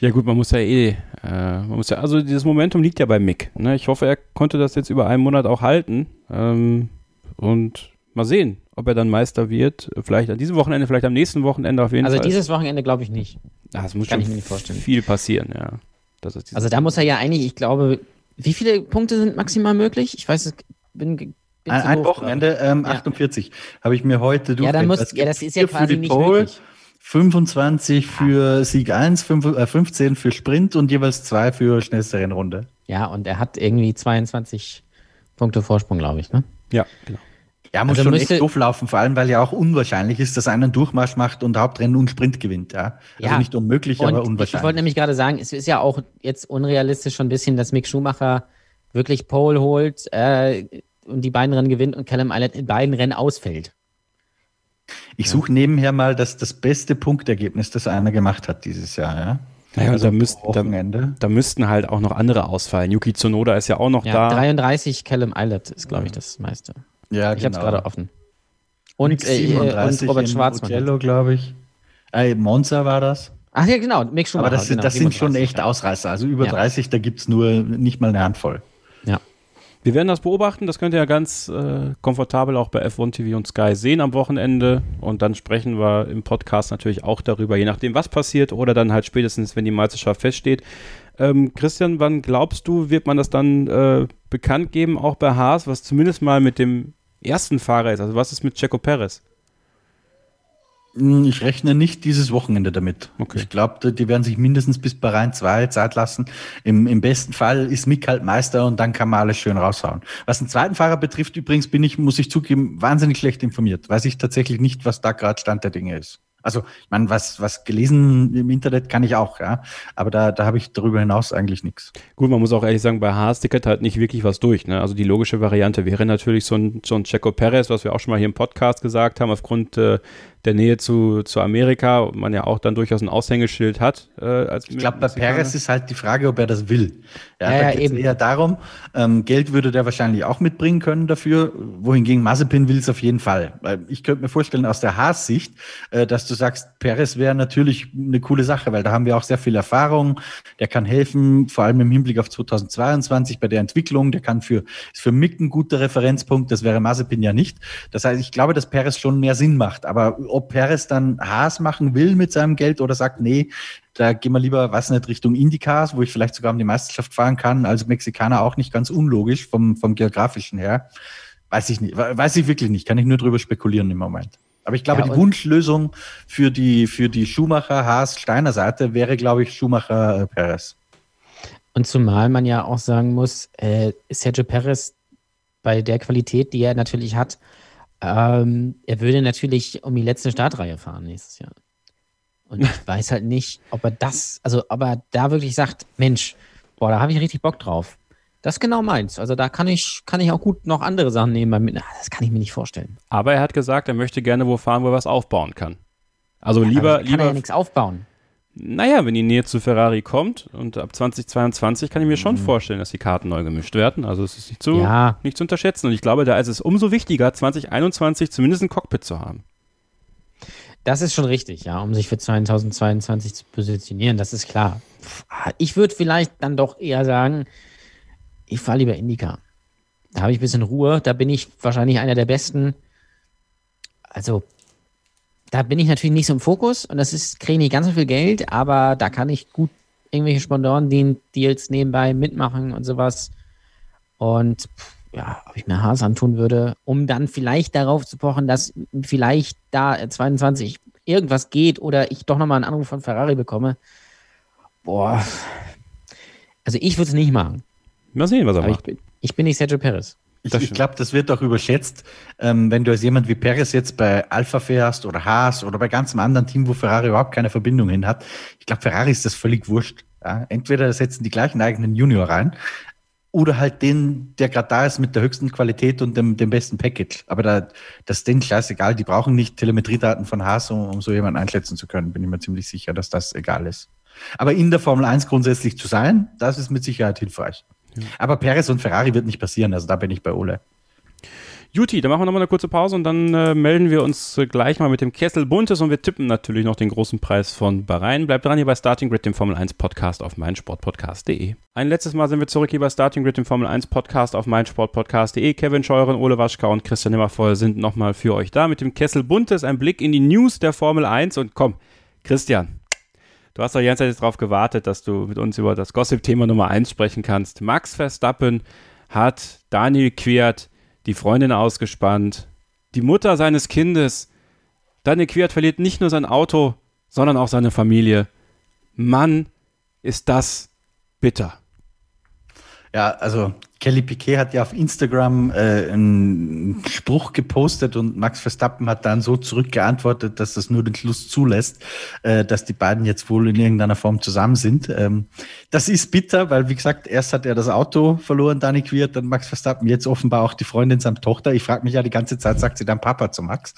Ja gut, man muss ja eh, äh, man muss ja, also dieses Momentum liegt ja bei Mick. Ne? Ich hoffe, er konnte das jetzt über einen Monat auch halten. Ähm, und mal sehen, ob er dann Meister wird. Vielleicht an diesem Wochenende, vielleicht am nächsten Wochenende auf jeden also Fall. Also dieses Wochenende glaube ich nicht. Ach, das muss Kann schon viel passieren, ja. also da muss er ja eigentlich, ich glaube, wie viele Punkte sind maximal möglich? Ich weiß es, bin, bin ein, Wochenende, ähm, ja. 48, habe ich mir heute Ja, dann muss, ja, das ist ja quasi nicht Pole, möglich. 25 für Sieg 1, 15 äh, für Sprint und jeweils 2 für schnellste Rennrunde. Ja, und er hat irgendwie 22 Punkte Vorsprung, glaube ich, ne? Ja, genau. Ja, muss also schon echt doof laufen, vor allem, weil ja auch unwahrscheinlich ist, dass einer einen Durchmarsch macht und Hauptrennen und Sprint gewinnt. Ja, also ja. nicht unmöglich, und aber unwahrscheinlich. Ich wollte nämlich gerade sagen, es ist ja auch jetzt unrealistisch schon ein bisschen, dass Mick Schumacher wirklich Pole holt äh, und die beiden Rennen gewinnt und Callum Island in beiden Rennen ausfällt. Ich suche nebenher mal das, das beste Punktergebnis, das einer gemacht hat dieses Jahr, ja. Naja, also da, müsst, da, da, müssten halt auch noch andere ausfallen. Yuki Tsunoda ist ja auch noch ja, da. 33 Callum Eilert ist, glaube ich, das meiste. Ja, ich genau. habe es gerade offen. Und, äh, und Robert Schwarzmann. glaube ich. Äh, Monza war das. Ach ja, genau, Mick Schumacher. Aber das, genau, das sind schon echt Ausreißer. Also über ja. 30, da gibt es nur nicht mal eine Handvoll. Wir werden das beobachten. Das könnt ihr ja ganz äh, komfortabel auch bei F1 TV und Sky sehen am Wochenende. Und dann sprechen wir im Podcast natürlich auch darüber, je nachdem, was passiert oder dann halt spätestens, wenn die Meisterschaft feststeht. Ähm, Christian, wann glaubst du, wird man das dann äh, bekannt geben, auch bei Haas, was zumindest mal mit dem ersten Fahrer ist? Also was ist mit Checo Perez? Ich rechne nicht dieses Wochenende damit. Okay. Ich glaube, die werden sich mindestens bis Bahrain 2 Zeit lassen. Im, Im besten Fall ist Mick halt Meister und dann kann man alles schön raushauen. Was den zweiten Fahrer betrifft, übrigens bin ich, muss ich zugeben, wahnsinnig schlecht informiert. Weiß ich tatsächlich nicht, was da gerade Stand der Dinge ist. Also, ich meine, was, was gelesen im Internet kann ich auch, ja. Aber da, da habe ich darüber hinaus eigentlich nichts. Gut, man muss auch ehrlich sagen, bei Haas tickert halt nicht wirklich was durch. Ne? Also die logische Variante wäre natürlich so ein, so ein Checo Perez, was wir auch schon mal hier im Podcast gesagt haben, aufgrund äh, der Nähe zu, zu Amerika man ja auch dann durchaus ein Aushängeschild hat. Äh, als ich glaube, bei Perez ist halt die Frage, ob er das will. Ja, ja da geht es eher darum, ähm, Geld würde der wahrscheinlich auch mitbringen können dafür, wohingegen Mazepin will es auf jeden Fall. Weil ich könnte mir vorstellen, aus der Haas-Sicht, äh, dass du sagst, Perez wäre natürlich eine coole Sache, weil da haben wir auch sehr viel Erfahrung, der kann helfen, vor allem im Hinblick auf 2022 bei der Entwicklung, der kann für, ist für Mick ein guter Referenzpunkt, das wäre Mazepin ja nicht. Das heißt, ich glaube, dass Perez schon mehr Sinn macht, aber ob Perez dann Haas machen will mit seinem Geld oder sagt, nee, da gehen wir lieber, was nicht, Richtung Indycars, wo ich vielleicht sogar um die Meisterschaft fahren kann. Also Mexikaner auch nicht ganz unlogisch vom, vom geografischen her. Weiß ich nicht, weiß ich wirklich nicht, kann ich nur drüber spekulieren im Moment. Aber ich glaube, ja, die Wunschlösung für die, für die Schumacher, Haas, Steiner Seite wäre, glaube ich, Schumacher, äh, Perez. Und zumal man ja auch sagen muss, äh, Sergio Perez bei der Qualität, die er natürlich hat, ähm, er würde natürlich um die letzte Startreihe fahren nächstes Jahr. Und ich weiß halt nicht, ob er das, also ob er da wirklich sagt, Mensch, boah, da habe ich richtig Bock drauf. Das ist genau meins. Also da kann ich, kann ich auch gut noch andere Sachen nehmen. Das kann ich mir nicht vorstellen. Aber er hat gesagt, er möchte gerne wo fahren, wo er was aufbauen kann. Also Ja, lieber, kann lieber er ja nichts aufbauen. Naja, wenn die Nähe zu Ferrari kommt und ab 2022 kann ich mir Mhm. schon vorstellen, dass die Karten neu gemischt werden. Also es ist nicht zu, Ja. nicht zu unterschätzen. Und ich glaube, da ist es umso wichtiger, 2021 zumindest ein Cockpit zu haben. Das ist schon richtig, ja, um sich für 2022 zu positionieren, das ist klar. Ich würde vielleicht dann doch eher sagen, ich fahre lieber Indica. Da habe ich ein bisschen Ruhe, da bin ich wahrscheinlich einer der Besten. Also, da bin ich natürlich nicht so im Fokus und das ist, kriege ich nicht ganz so viel Geld, aber da kann ich gut irgendwelche Sponsoren-Deals nebenbei mitmachen und sowas. Und ja, ob ich mir Haas antun würde, um dann vielleicht darauf zu pochen, dass vielleicht da äh, 22 irgendwas geht oder ich doch nochmal einen Anruf von Ferrari bekomme. Boah. Also ich würde es nicht machen. Mal sehen, was er Aber ich macht. bin, ich bin nicht Sergio Perez. Ich, ich glaube, das wird auch überschätzt, ähm, wenn du als jemand wie Perez jetzt bei Alpha fährst oder Haas oder bei ganz einem anderen Team, wo Ferrari überhaupt keine Verbindung hin hat. Ich glaube, Ferrari ist das völlig wurscht. Ja? Entweder setzen die gleichen eigenen Junior rein oder halt den, der gerade da ist mit der höchsten Qualität und dem, dem besten Package. Aber da, das ist denen scheißegal. Die brauchen nicht Telemetriedaten von Haas, um, um so jemanden einschätzen zu können. Bin ich mir ziemlich sicher, dass das egal ist. Aber in der Formel 1 grundsätzlich zu sein, das ist mit Sicherheit hilfreich. Aber Perez und Ferrari wird nicht passieren, also da bin ich bei Ole. Juti, dann machen wir nochmal eine kurze Pause und dann äh, melden wir uns äh, gleich mal mit dem Kessel Buntes und wir tippen natürlich noch den großen Preis von Bahrain. Bleibt dran hier bei Starting Grid, dem Formel 1 Podcast auf meinsportpodcast.de. Ein letztes Mal sind wir zurück hier bei Starting Grid, dem Formel 1 Podcast auf meinsportpodcast.de. Kevin Scheuren, Ole Waschka und Christian Nimmervoll sind nochmal für euch da mit dem Kessel Buntes. Ein Blick in die News der Formel 1 und komm, Christian, Du hast doch die ganze Zeit darauf gewartet, dass du mit uns über das Gossip-Thema Nummer 1 sprechen kannst. Max Verstappen hat Daniel Quiert die Freundin ausgespannt, die Mutter seines Kindes. Daniel Quiert verliert nicht nur sein Auto, sondern auch seine Familie. Mann, ist das bitter. Ja, also Kelly Piquet hat ja auf Instagram äh, einen Spruch gepostet und Max Verstappen hat dann so zurückgeantwortet, dass das nur den Schluss zulässt, äh, dass die beiden jetzt wohl in irgendeiner Form zusammen sind. Ähm, das ist bitter, weil wie gesagt, erst hat er das Auto verloren, Dani Quiert, dann Max Verstappen, jetzt offenbar auch die Freundin samt Tochter. Ich frage mich ja die ganze Zeit, sagt sie dann Papa zu Max?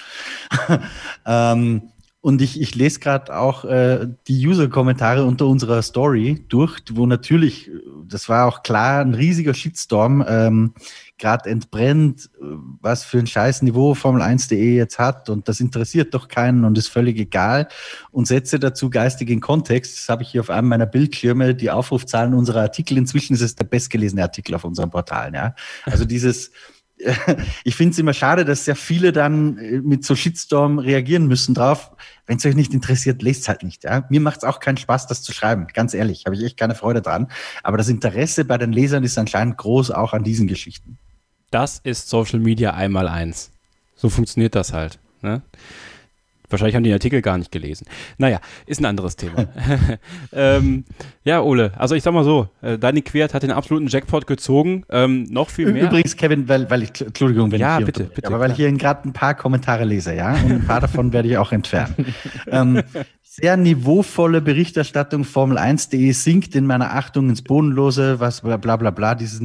ähm, und ich, ich lese gerade auch äh, die User-Kommentare unter unserer Story durch, wo natürlich, das war auch klar, ein riesiger Shitstorm ähm, gerade entbrennt, was für ein scheiß Niveau Formel1.de jetzt hat und das interessiert doch keinen und ist völlig egal und setze dazu geistig in Kontext. Das habe ich hier auf einem meiner Bildschirme, die Aufrufzahlen unserer Artikel. Inzwischen ist es der bestgelesene Artikel auf unserem Portal. Ja? Also dieses ich finde es immer schade, dass sehr viele dann äh, mit so Shitstorm reagieren müssen drauf. Wenn es euch nicht interessiert, lest halt nicht. Ja? Mir macht es auch keinen Spaß, das zu schreiben. Ganz ehrlich, habe ich echt keine Freude dran. Aber das Interesse bei den Lesern ist anscheinend groß, auch an diesen Geschichten. Das ist Social Media einmal eins. So funktioniert das halt. Ne? Wahrscheinlich haben die den Artikel gar nicht gelesen. Naja, ist ein anderes Thema. ähm, ja, Ole, also ich sag mal so, äh, Dani Quert hat den absoluten Jackpot gezogen. Ähm, noch viel mehr. Übrigens, Kevin, weil, weil ich, Entschuldigung, wenn Ja, ich hier bitte, bitte, aber weil klar. ich hier gerade ein paar Kommentare lese, ja, und ein paar davon werde ich auch entfernen. ähm, sehr niveauvolle Berichterstattung Formel 1.de sinkt in meiner Achtung ins Bodenlose, was bla bla bla, bla dieses.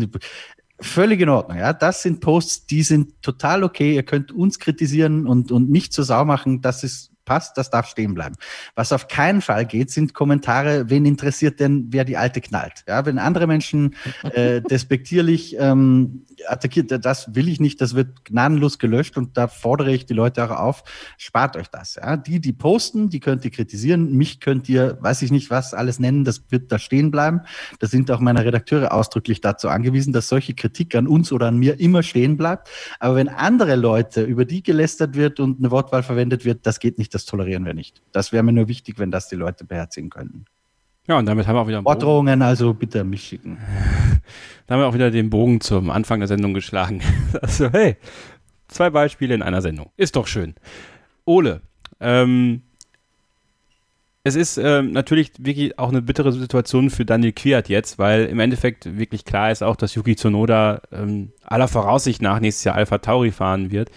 Völlig in Ordnung, ja. Das sind Posts, die sind total okay. Ihr könnt uns kritisieren und, und mich zur Sau machen. Das ist passt, das darf stehen bleiben. Was auf keinen Fall geht, sind Kommentare, wen interessiert denn, wer die Alte knallt. Ja, wenn andere Menschen äh, despektierlich ähm, attackiert, das will ich nicht, das wird gnadenlos gelöscht und da fordere ich die Leute auch auf, spart euch das. Ja. Die, die posten, die könnt ihr kritisieren, mich könnt ihr, weiß ich nicht was, alles nennen, das wird da stehen bleiben. Da sind auch meine Redakteure ausdrücklich dazu angewiesen, dass solche Kritik an uns oder an mir immer stehen bleibt. Aber wenn andere Leute, über die gelästert wird und eine Wortwahl verwendet wird, das geht nicht, das tolerieren wir nicht. Das wäre mir nur wichtig, wenn das die Leute beherzigen könnten. Ja, und damit haben wir auch wieder einen also bitte mich schicken. da haben wir auch wieder den Bogen zum Anfang der Sendung geschlagen. Also, hey, zwei Beispiele in einer Sendung. Ist doch schön. Ole, ähm, es ist ähm, natürlich wirklich auch eine bittere Situation für Daniel Quiert jetzt, weil im Endeffekt wirklich klar ist auch, dass Yuki Tsunoda ähm, aller Voraussicht nach nächstes Jahr Alpha Tauri fahren wird.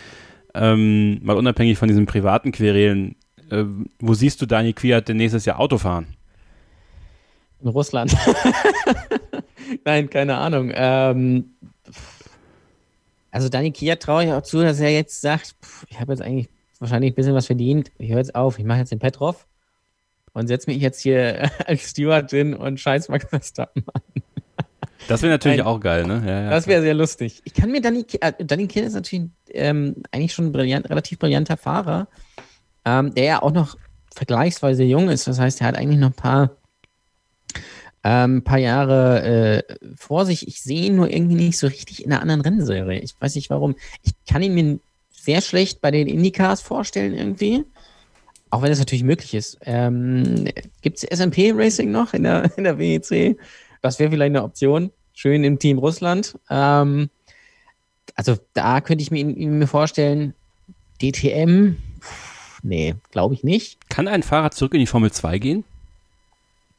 Ähm, mal unabhängig von diesen privaten Querelen, äh, wo siehst du Daniel Quiert denn nächstes Jahr Auto fahren? In Russland. Nein, keine Ahnung. Ähm, also Dani Kiat traue ich auch zu, dass er jetzt sagt, pff, ich habe jetzt eigentlich wahrscheinlich ein bisschen was verdient. Ich höre jetzt auf, ich mache jetzt den Petrov und setze mich jetzt hier als Steward hin und scheiß Max Verstappen an. Das wäre natürlich Nein. auch geil, ne? Ja, ja, Das wäre sehr lustig. Ich kann mir Danny, äh, Danny Kiel ist natürlich ähm, eigentlich schon ein brillant, relativ brillanter Fahrer, ähm, der ja auch noch vergleichsweise jung ist. Das heißt, er hat eigentlich noch ein paar, ähm, paar Jahre äh, vor sich. Ich sehe ihn nur irgendwie nicht so richtig in einer anderen Rennserie. Ich weiß nicht warum. Ich kann ihn mir sehr schlecht bei den Indycars vorstellen irgendwie. Auch wenn es natürlich möglich ist. Ähm, Gibt es SMP Racing noch in der, in der WEC? Das wäre vielleicht eine Option. Schön im Team Russland. Ähm, also da könnte ich mir, mir vorstellen, DTM, pff, nee, glaube ich nicht. Kann ein Fahrer zurück in die Formel 2 gehen?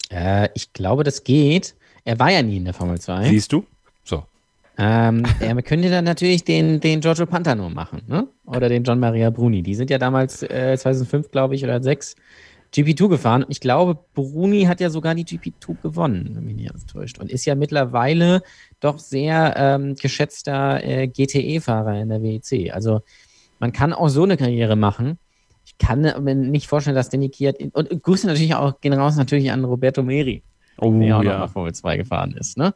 Äh, ich glaube, das geht. Er war ja nie in der Formel 2. Siehst du? So. Ähm, er könnte dann natürlich den, den Giorgio Pantano machen, ne? Oder den John Maria Bruni. Die sind ja damals äh, 2005, glaube ich, oder 2006 GP2 gefahren. Ich glaube, Bruni hat ja sogar die GP2 gewonnen, wenn mich nicht alles täuscht. Und ist ja mittlerweile doch sehr ähm, geschätzter äh, GTE-Fahrer in der WEC. Also man kann auch so eine Karriere machen. Ich kann mir nicht vorstellen, dass Danny Kiat und, und Grüße natürlich auch gehen raus natürlich an Roberto Meri Oh der auch noch ja. mal Formel 2 gefahren ist. Ne?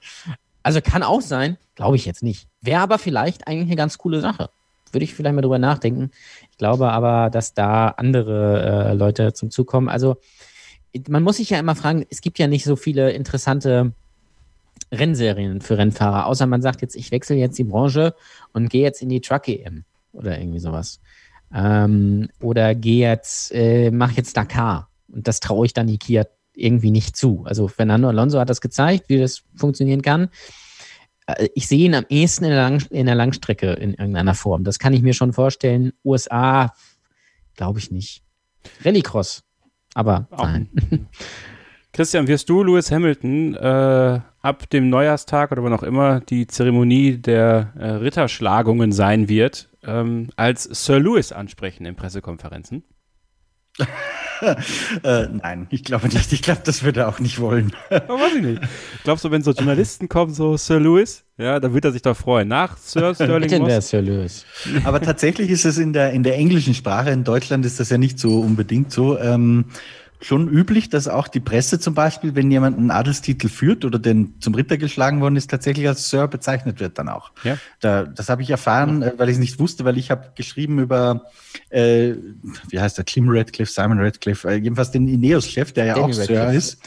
Also kann auch sein, glaube ich jetzt nicht. Wäre aber vielleicht eigentlich eine ganz coole Sache. Würde ich vielleicht mal drüber nachdenken. Ich glaube aber, dass da andere äh, Leute zum Zug kommen. Also man muss sich ja immer fragen, es gibt ja nicht so viele interessante Rennserien für Rennfahrer, außer man sagt jetzt, ich wechsle jetzt die Branche und gehe jetzt in die Truck-EM oder irgendwie sowas. Ähm, oder gehe jetzt, äh, mach jetzt Dakar. Und das traue ich dann die Kia irgendwie nicht zu. Also Fernando Alonso hat das gezeigt, wie das funktionieren kann. Äh, Ich sehe ihn am ehesten in der, Lang in der Langstrecke in irgendeiner Form. Das kann ich mir schon vorstellen. USA, glaube ich nicht. Rallycross, aber Auch nein. Christian, wirst du Lewis Hamilton äh, ab dem Neujahrstag oder wann auch immer die Zeremonie der äh, Ritterschlagungen sein wird, ähm, als Sir Lewis ansprechen in Pressekonferenzen? äh, nein, ich glaube nicht. Ich glaube, das würde er auch nicht wollen. Oh, weiß ich nicht. Glaubst du, wenn so Journalisten kommen, so Sir Lewis, ja, dann wird er sich doch freuen. Nach Sir Sterling wäre Moss. es Sir Lewis. Aber tatsächlich ist es in der, in der englischen Sprache, in Deutschland ist das ja nicht so unbedingt so, ähm, schon üblich, dass auch die Presse zum Beispiel, wenn jemand einen Adelstitel führt oder den zum Ritter geschlagen worden ist, tatsächlich als Sir bezeichnet wird dann auch. Ja. Da, das habe ich erfahren, äh, weil ich es nicht wusste, weil ich habe geschrieben über, äh, wie heißt der, Kim Radcliffe, Simon Radcliffe, äh, jedenfalls den Ineos-Chef, der ja Danny auch Sir Radcliffe. ist.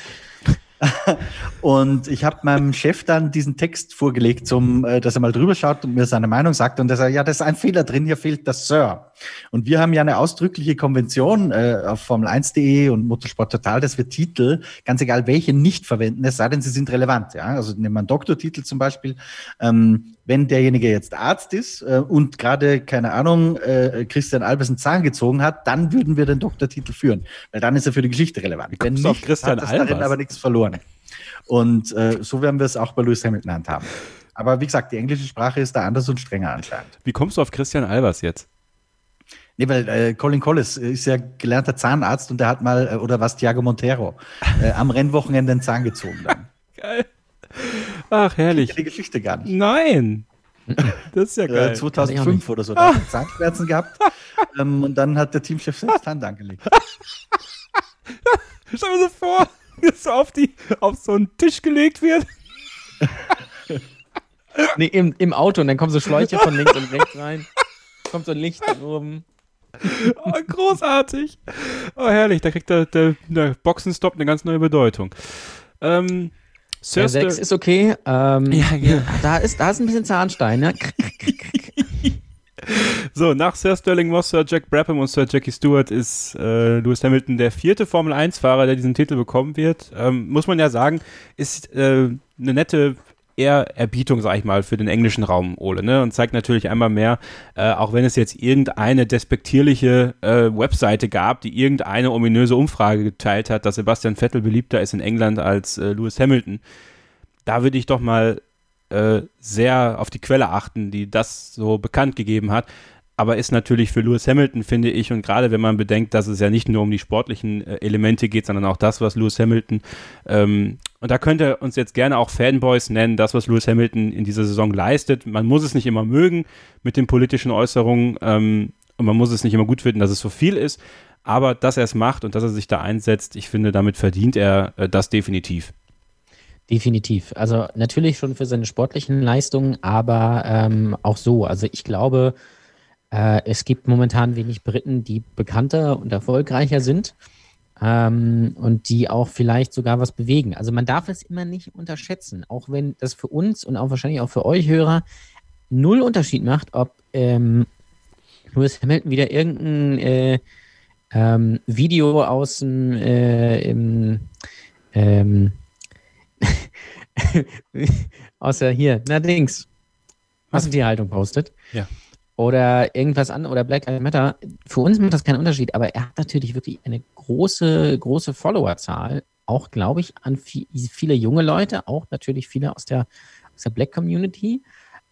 Und ich habe meinem Chef dann diesen Text vorgelegt, zum, äh, dass er mal drüber schaut und mir seine Meinung sagt. Und er sagt, ja, da ist ein Fehler drin, hier fehlt das Sir. Und wir haben ja eine ausdrückliche Konvention äh, auf Formel1.de und Motorsport Total, dass wir Titel, ganz egal welche, nicht verwenden, es sei denn, sie sind relevant. Ja? Also nehmen wir einen Doktortitel zum Beispiel. Ähm, wenn derjenige jetzt Arzt ist äh, und gerade, keine Ahnung, äh, Christian Albers einen Zahn gezogen hat, dann würden wir den Doktortitel führen, weil dann ist er für die Geschichte relevant. Wie kommst du auf Christian hat das darin Albers? aber nichts verloren. Und äh, so werden wir es auch bei Lewis Hamilton handhaben. Aber wie gesagt, die englische Sprache ist da anders und strenger anscheinend. Wie kommst du auf Christian Albers jetzt? Nee, weil äh, Colin Collis ist ja gelernter Zahnarzt und der hat mal, äh, oder was, Thiago Montero, äh, am Rennwochenende den Zahn gezogen dann. Geil. Ach, herrlich. Die Geschichte gar nicht. Nein. Das ist ja Äh, geil. 2005 oder so, da hat er Zahnschmerzen gehabt ähm, und dann hat der Teamchef selbst Hand angelegt. Stell mir so vor, wie es so auf, die, auf so einen Tisch gelegt wird. Nee, im, im Auto und dann kommen so Schläuche von links und rechts rein. Kommt so ein Licht von oben. Oh, großartig. Oh, herrlich. Da kriegt der, der, der Boxenstopp eine ganz neue Bedeutung. Ähm, Der 6 Ster- ist okay. Ähm, Ja, ja. Da, ist, da ist ein bisschen Zahnstein, ne? So, nach Sir Sterling Moss, Sir Jack Brabham und Sir Jackie Stewart ist äh, Lewis Hamilton der vierte Formel-1-Fahrer, der diesen Titel bekommen wird. Ähm, muss man ja sagen, ist äh, eine nette Ehrerbietung, sag ich mal, für den englischen Raum, Ole, ne? Und zeigt natürlich einmal mehr, äh, auch wenn es jetzt irgendeine despektierliche äh, Webseite gab, die irgendeine ominöse Umfrage geteilt hat, dass Sebastian Vettel beliebter ist in England als äh, Lewis Hamilton. Da würde ich doch mal äh, sehr auf die Quelle achten, die das so bekannt gegeben hat. Aber ist natürlich für Lewis Hamilton, finde ich, und gerade wenn man bedenkt, dass es ja nicht nur um die sportlichen äh, Elemente geht, sondern auch das, was Lewis Hamilton ähm, Und da könnt ihr uns jetzt gerne auch Fanboys nennen, das, was Lewis Hamilton in dieser Saison leistet. Man muss es nicht immer mögen mit den politischen Äußerungen ähm, und man muss es nicht immer gut finden, dass es so viel ist. Aber dass er es macht und dass er sich da einsetzt, ich finde, damit verdient er äh, das definitiv. Definitiv. Also natürlich schon für seine sportlichen Leistungen, aber ähm, auch so. Also ich glaube, äh, es gibt momentan wenig Briten, die bekannter und erfolgreicher sind ähm, und die auch vielleicht sogar was bewegen. Also man darf es immer nicht unterschätzen, auch wenn das für uns und auch wahrscheinlich auch für euch Hörer null Unterschied macht, ob ähm, Lewis Hamilton wieder irgendein äh, ähm, Video aus dem äh, im, ähm, außer hier, na Dings, Massentierhaltung postet. Ja. Oder irgendwas an oder Black Lives Matter. Für uns macht das keinen Unterschied, aber er hat natürlich wirklich eine große, große Followerzahl. Auch, glaube ich, an viel, viele junge Leute, auch natürlich viele aus der, aus der Black Community.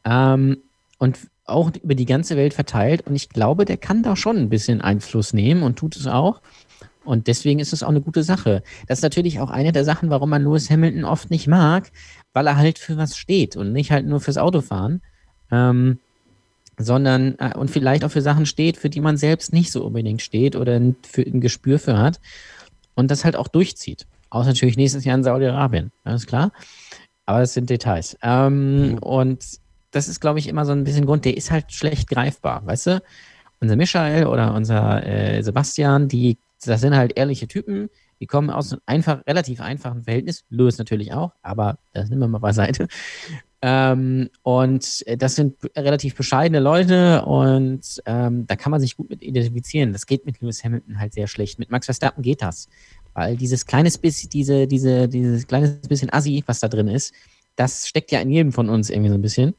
Ähm, und auch über die ganze Welt verteilt. Und ich glaube, der kann da schon ein bisschen Einfluss nehmen und tut es auch. Und deswegen ist es auch eine gute Sache. Das ist natürlich auch eine der Sachen, warum man Lewis Hamilton oft nicht mag, weil er halt für was steht und nicht halt nur fürs Autofahren, ähm, sondern äh, und vielleicht auch für Sachen steht, für die man selbst nicht so unbedingt steht oder ein, für, ein Gespür für hat und das halt auch durchzieht. Außer natürlich nächstes Jahr in Saudi-Arabien, alles klar. Aber das sind Details. Ähm, und das ist, glaube ich, immer so ein bisschen Grund, der ist halt schlecht greifbar, weißt du? Unser Michael oder unser äh, Sebastian, die, das sind halt ehrliche Typen, die kommen aus einem einfach, relativ einfachen Verhältnis, Louis natürlich auch, aber das nehmen wir mal beiseite. Ähm, und das sind relativ bescheidene Leute und ähm, da kann man sich gut mit identifizieren. Das geht mit Lewis Hamilton halt sehr schlecht. Mit Max Verstappen geht das. Weil dieses kleines bisschen, diese, diese, dieses kleines bisschen Assi, was da drin ist, das steckt ja in jedem von uns irgendwie so ein bisschen.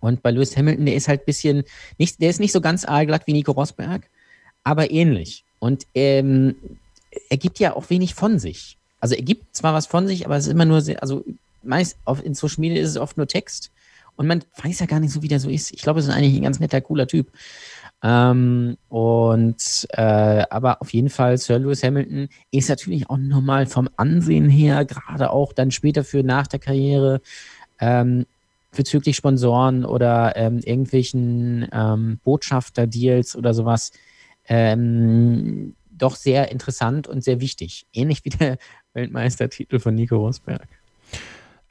Und bei Lewis Hamilton, der ist halt ein bisschen, nicht, der ist nicht so ganz aalglatt wie Nico Rosberg, aber ähnlich. Und ähm, er gibt ja auch wenig von sich. Also er gibt zwar was von sich, aber es ist immer nur sehr, also meist auf, in Social Media ist es oft nur Text und man weiß ja gar nicht so, wie der so ist. Ich glaube, es ist eigentlich ein ganz netter, cooler Typ. Ähm, und äh, aber auf jeden Fall, Sir Lewis Hamilton ist natürlich auch nochmal vom Ansehen her, gerade auch dann später für nach der Karriere, ähm, bezüglich Sponsoren oder ähm, irgendwelchen ähm, Botschafter-Deals oder sowas ähm, doch sehr interessant und sehr wichtig. Ähnlich wie der Weltmeistertitel von Nico Rosberg.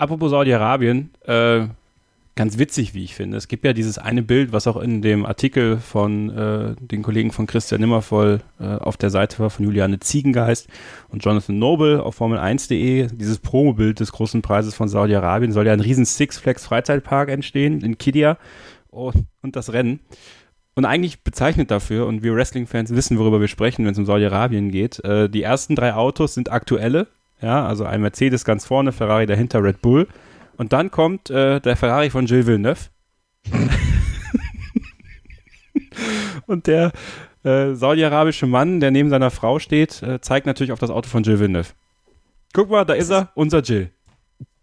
Apropos Saudi-Arabien, äh, ganz witzig, wie ich finde. Es gibt ja dieses eine Bild, was auch in dem Artikel von äh, den Kollegen von Christian Nimmervoll äh, auf der Seite war, von Juliane Ziegengeist und Jonathan Noble auf Formel1.de. Dieses Promobild des großen Preises von Saudi-Arabien soll ja ein riesen Six Flags Freizeitpark entstehen in Kidia und, und das Rennen. Und eigentlich bezeichnet dafür, und wir Wrestling-Fans wissen, worüber wir sprechen, wenn es um Saudi-Arabien geht, äh, die ersten drei Autos sind aktuelle, ja, also ein Mercedes ganz vorne, Ferrari dahinter, Red Bull. Und dann kommt äh, der Ferrari von Gilles Villeneuve. und der äh, saudi-arabische Mann, der neben seiner Frau steht, äh, zeigt natürlich auf das Auto von Gilles Villeneuve. Guck mal, da ist er, unser Jill.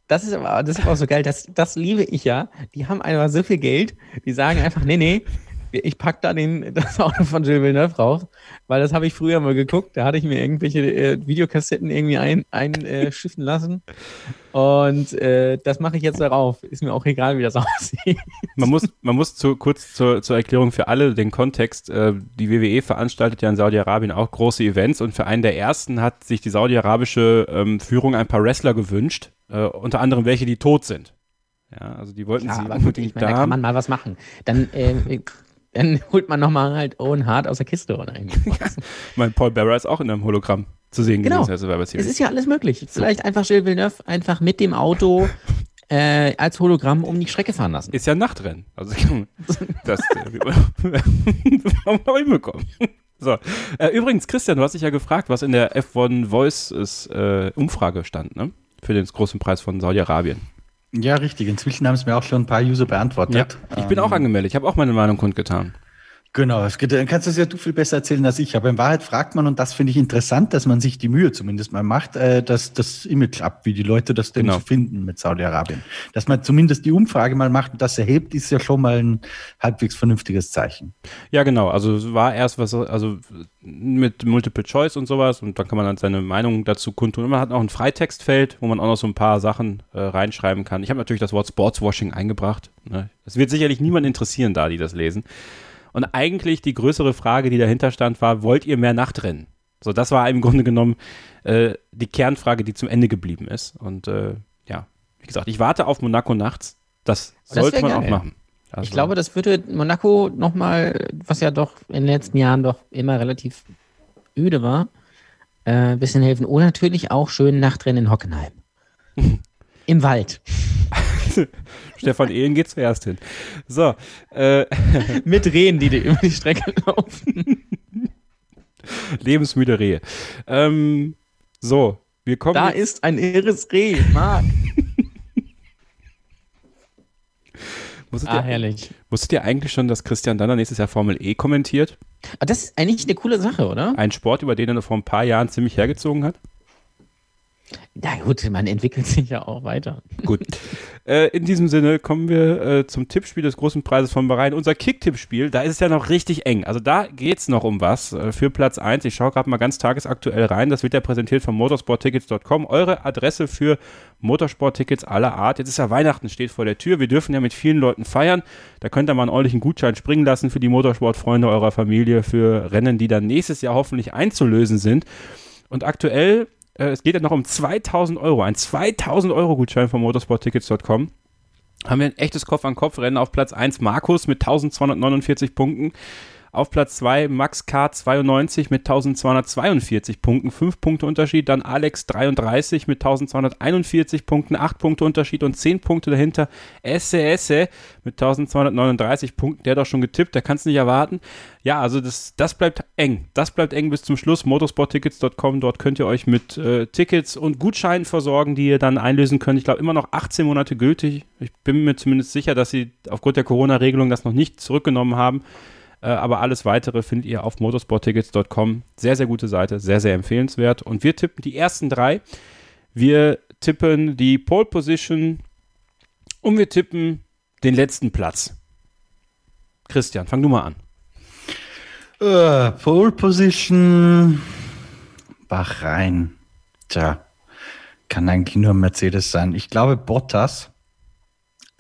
Das ist aber, das ist auch so geil, das, das liebe ich ja. Die haben einfach so viel Geld, die sagen einfach, nee, nee, ich pack da den, das Auto von Gilles Villeneuve raus, weil das habe ich früher mal geguckt. Da hatte ich mir irgendwelche äh, Videokassetten irgendwie einschiffen ein, äh, lassen. Und äh, das mache ich jetzt darauf. Ist mir auch egal, wie das aussieht. Man muss, man muss zu, kurz zur, zur Erklärung für alle den Kontext. Äh, die WWE veranstaltet ja in Saudi-Arabien auch große Events und für einen der ersten hat sich die saudi-arabische ähm, Führung ein paar Wrestler gewünscht. Äh, unter anderem welche, die tot sind. Ja, also die wollten ja, sie unbedingt meine, da. Da kann man mal was machen. Dann äh, dann holt man nochmal halt Owen Hart aus der Kiste oder mein Paul Bearer ist auch in einem Hologramm zu sehen genau. gewesen. Es ist ja alles möglich. Vielleicht einfach Gilles Villeneuve einfach mit dem Auto äh, als Hologramm um die Strecke fahren lassen. Ist ja Nachtrennen. Also das äh, haben wir hinbekommen. So. Äh, übrigens, Christian, du hast dich ja gefragt, was in der F1 Voice äh, Umfrage stand, ne? Für den großen Preis von Saudi-Arabien. Ja, richtig. Inzwischen haben es mir auch schon ein paar User beantwortet. Ja, ich bin auch ähm, angemeldet. Ich habe auch meine Meinung kundgetan. Genau, es geht, dann kannst du es ja du viel besser erzählen als ich. Aber in Wahrheit fragt man, und das finde ich interessant, dass man sich die Mühe zumindest mal macht, äh, dass das Image ab, wie die Leute das denn Genau. so finden mit Saudi-Arabien. Dass man zumindest die Umfrage mal macht und das erhebt, ist ja schon mal ein halbwegs vernünftiges Zeichen. Ja, genau. Also es war erst was, also mit Multiple Choice und sowas und dann kann man dann seine Meinung dazu kundtun. Und man hat auch ein Freitextfeld, wo man auch noch so ein paar Sachen äh, reinschreiben kann. Ich habe natürlich das Wort Sportswashing eingebracht. Ne? Das wird sicherlich niemand interessieren, da die das lesen. Und eigentlich die größere Frage, die dahinter stand, war, wollt ihr mehr Nachtrennen? So, das war im Grunde genommen äh, die Kernfrage, die zum Ende geblieben ist. Und äh, ja, wie gesagt, ich warte auf Monaco nachts. Das Das sollte man auch geil. machen. Ich Also- glaube, das würde Monaco nochmal, was ja doch in den letzten Jahren doch immer relativ öde war, äh, ein bisschen helfen. Und natürlich auch schön Nachtrennen in Hockenheim. Im Wald. Stefan Ehlen geht zuerst hin. So, äh, Mit Rehen, die dir über die Strecke laufen. lebensmüde Rehe. Ähm, so, wir kommen. Da ist ein irres Reh, Marc. wusstet, Ah, ihr, herrlich. wusstet ihr eigentlich schon, dass Christian Danner nächstes Jahr Formel E kommentiert? Aber das ist eigentlich eine coole Sache, oder? Ein Sport, über den er vor ein paar Jahren ziemlich hergezogen hat? Na gut, man entwickelt sich ja auch weiter. Gut. Äh, in diesem Sinne kommen wir äh, zum Tippspiel des großen Preises von Bahrain. Unser Kick-Tippspiel, da ist es ja noch richtig eng. Also da geht's noch um was äh, für Platz 1. Ich schaue gerade mal ganz tagesaktuell rein. Das wird ja präsentiert von motorsporttickets.com. Eure Adresse für Motorsporttickets aller Art. Jetzt ist ja Weihnachten, steht vor der Tür. Wir dürfen ja mit vielen Leuten feiern. Da könnt ihr mal einen ordentlichen Gutschein springen lassen für die Motorsportfreunde eurer Familie, für Rennen, die dann nächstes Jahr hoffentlich einzulösen sind. Und aktuell, äh, es geht ja noch um 2000 Euro, ein 2000 Euro Gutschein von motorsporttickets.com. Haben wir ein echtes Kopf-an-Kopf-Rennen auf Platz 1 Markus mit 1249 Punkten. Auf Platz 2 Max K 92 mit 1242 Punkten, 5 Punkte Unterschied. Dann Alex 33 mit 1241 Punkten, 8 Punkte Unterschied und 10 Punkte dahinter. Esse Esse mit 1239 Punkten, der hat doch schon getippt, der kann es nicht erwarten. Ja, also das, das bleibt eng. Das bleibt eng bis zum Schluss. Motorsporttickets.com, dort könnt ihr euch mit äh, Tickets und Gutscheinen versorgen, die ihr dann einlösen könnt. Ich glaube, immer noch 18 Monate gültig. Ich bin mir zumindest sicher, dass sie aufgrund der Corona-Regelung das noch nicht zurückgenommen haben. Äh, aber alles weitere findet ihr auf motorsporttickets.com. Sehr, sehr gute Seite, sehr, sehr empfehlenswert. Und wir tippen die ersten drei. Wir tippen die Pole Position und wir tippen den letzten Platz. Christian, fang du mal an. Äh, Pole Position, Bahrain. Tja, kann eigentlich nur Mercedes sein. Ich glaube Bottas.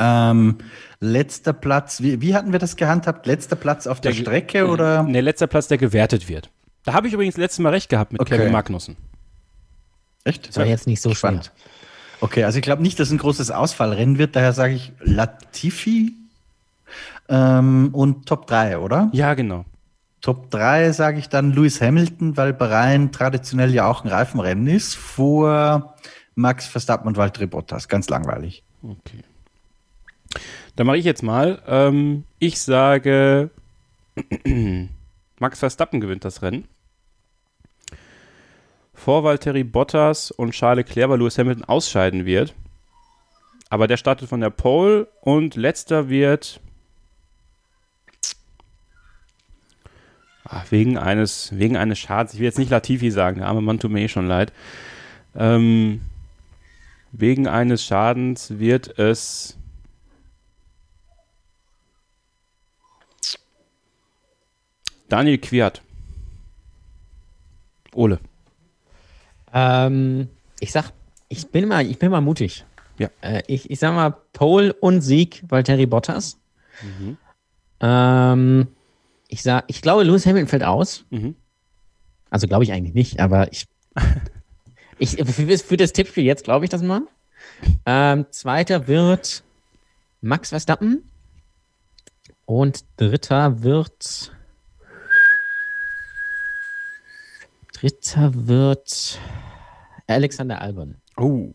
Ähm, letzter Platz, wie, wie hatten wir das gehandhabt? Letzter Platz auf der, Der- Strecke oder? Der letzter Platz, der gewertet wird. Da habe ich übrigens letztes Mal recht gehabt mit Okay. Kevin Magnussen. Echt? Das war jetzt nicht so Spannend. spannend. Okay, also ich glaube nicht, dass ein großes Ausfallrennen wird, daher sage ich Latifi ähm, und Top 3, oder? Ja, genau. Top 3 sage ich dann Lewis Hamilton, weil Bahrain traditionell ja auch ein Reifenrennen ist, vor Max Verstappen und Valtteri Bottas. Ganz langweilig. Okay. Dann mache ich jetzt mal. Ähm, ich sage, Max Verstappen gewinnt das Rennen. Vor Valtteri Bottas und Charles Leclerc, weil Lewis Hamilton ausscheiden wird. Aber der startet von der Pole und letzter wird Ach, wegen eines wegen eines Schadens. Ich will jetzt nicht Latifi sagen, der arme Mann tut mir eh schon leid. Ähm, wegen eines Schadens wird es Daniel Quiert. Ole. Ähm, ich sag, ich bin mal, ich bin mal mutig. Ja. Äh, ich, ich sag mal Pole und Sieg Valtteri Bottas. Ähm, ich sag, ich glaube, Lewis Hamilton fällt aus. Mhm. Also glaube ich eigentlich nicht, aber ich, ich für, für das Tippspiel jetzt glaube ich das mal. Ähm, zweiter wird Max Verstappen und dritter wird dritter wird Alexander Albon. Oh.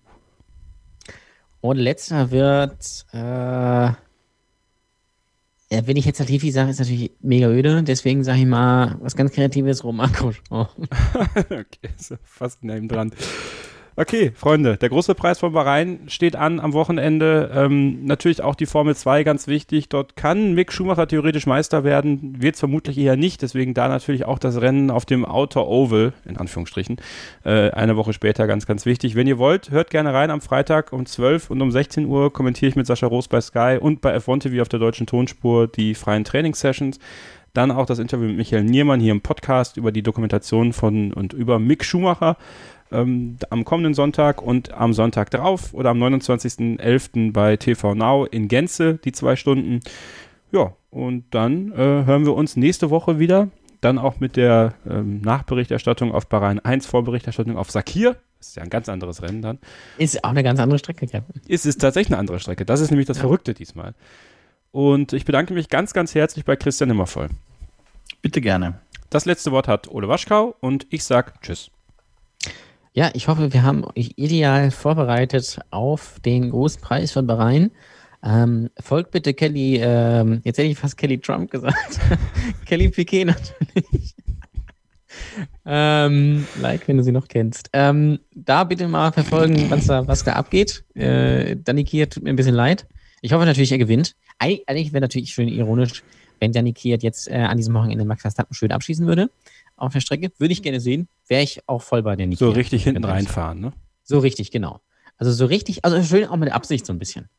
Und letzter wird, äh, ja, wenn ich jetzt Latifi sage, ist natürlich mega öde. Deswegen sage ich mal was ganz Kreatives, Roman Grosjean. okay, ist fast neben dran. Okay, Freunde, der große Preis von Bahrain steht an am Wochenende. Ähm, natürlich auch die Formel 2 ganz wichtig. Dort kann Mick Schumacher theoretisch Meister werden, wird es vermutlich eher nicht. Deswegen da natürlich auch das Rennen auf dem Outer Oval, in Anführungsstrichen, äh, eine Woche später ganz, ganz wichtig. Wenn ihr wollt, hört gerne rein am Freitag um 12 und um 16 Uhr kommentiere ich mit Sascha Roos bei Sky und bei F1 TV auf der deutschen Tonspur die freien Trainingssessions. Dann auch das Interview mit Michael Niermann hier im Podcast über die Dokumentation von und über Mick Schumacher ähm, am kommenden Sonntag und am Sonntag darauf oder am 29.11. bei TV Now in Gänze, die zwei Stunden. Ja, und dann äh, hören wir uns nächste Woche wieder. Dann auch mit der ähm, Nachberichterstattung auf Bahrain 1, Vorberichterstattung auf Sakir. Das ist ja ein ganz anderes Rennen dann. Ist auch eine ganz andere Strecke, Captain. Ist es tatsächlich eine andere Strecke. Das ist nämlich das ja. Verrückte diesmal. Und ich bedanke mich ganz, ganz herzlich bei Christian Immervoll. Bitte gerne. Das letzte Wort hat Ole Waschkau und ich sage Tschüss. Ja, ich hoffe, wir haben euch ideal vorbereitet auf den großen Preis von Bahrain. Ähm, folgt bitte Kelly, ähm, jetzt hätte ich fast Kelly Trump gesagt. Kelly Piquet natürlich. ähm, like, wenn du sie noch kennst. Ähm, da bitte mal verfolgen, was da, was da abgeht. Äh, Danny Kier tut mir ein bisschen leid. Ich hoffe natürlich, er gewinnt. Eig eigentlich wäre natürlich schön ironisch, wenn Danny Kier jetzt äh, an diesem Wochenende Max Verstappen schön abschießen würde auf der Strecke. Würde ich gerne sehen. Wäre ich auch voll bei der Niki. So richtig hinten reinfahren, ne? So richtig, genau. Also so richtig, also schön auch mit Absicht so ein bisschen.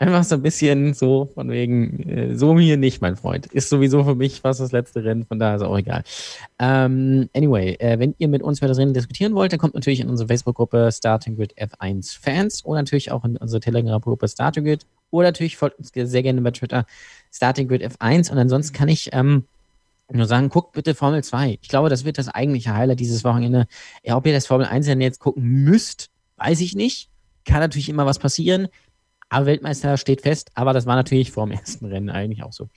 Einfach so ein bisschen so von wegen, äh, so hier nicht, mein Freund. Ist sowieso für mich fast das letzte Rennen, von daher ist auch egal. Ähm, anyway, äh, wenn ihr mit uns über das Rennen diskutieren wollt, dann kommt natürlich in unsere Facebook-Gruppe Starting Grid F1 Fans oder natürlich auch in unsere Telegram-Gruppe Starting Grid oder natürlich folgt uns sehr gerne bei Twitter Starting Grid F1 und ansonsten kann ich ähm, nur sagen, guckt bitte Formel 2. Ich glaube, das wird das eigentliche Highlight dieses Wochenende. Ja, ob ihr das Formel 1 jetzt gucken müsst, weiß ich nicht. Kann natürlich immer was passieren. Aber Weltmeister steht fest. Aber das war natürlich vor dem ersten Rennen eigentlich auch so.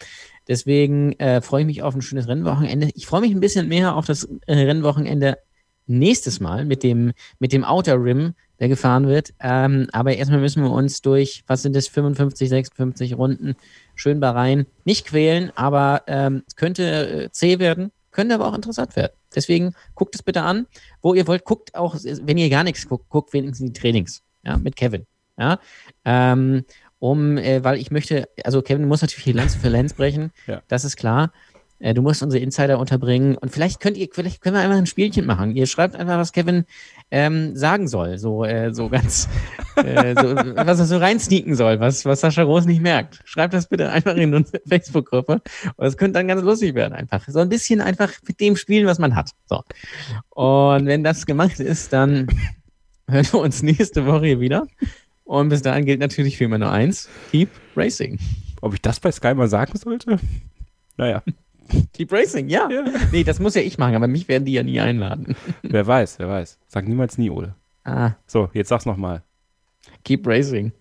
Deswegen äh, freue ich mich auf ein schönes Rennwochenende. Ich freue mich ein bisschen mehr auf das äh, Rennwochenende nächstes Mal mit dem, mit dem Outer Rim, der gefahren wird. Ähm, aber erstmal müssen wir uns durch, was sind das, 55, 56 Runden schön Bahrain nicht quälen, aber ähm, es könnte äh, zäh werden, könnte aber auch interessant werden. Deswegen guckt es bitte an, wo ihr wollt. Guckt auch, wenn ihr gar nichts guckt, guckt wenigstens die Trainings, ja, mit Kevin. Ja, ähm, um, äh, weil ich möchte, also Kevin muss natürlich die Lanze für Lenz brechen, ja. das ist klar. Äh, du musst unsere Insider unterbringen und vielleicht könnt ihr, vielleicht können wir einfach ein Spielchen machen. Ihr schreibt einfach, was Kevin ähm, sagen soll, so, äh, so ganz, äh, so, was er so reinsneaken soll, was, was Sascha Roos nicht merkt. Schreibt das bitte einfach in unsere Facebook-Gruppe und es könnte dann ganz lustig werden einfach. So ein bisschen einfach mit dem spielen, was man hat. So. Und wenn das gemacht ist, dann hören wir uns nächste Woche wieder. Und bis dahin gilt natürlich für immer nur eins: Keep Racing. Ob ich das bei Sky mal sagen sollte? Naja. Keep Racing, ja. ja. Nee, das muss ja ich machen, aber mich werden die ja nie einladen. Wer weiß, wer weiß. Sag niemals nie, Ole. Ah. So, jetzt sag's nochmal. Keep Racing.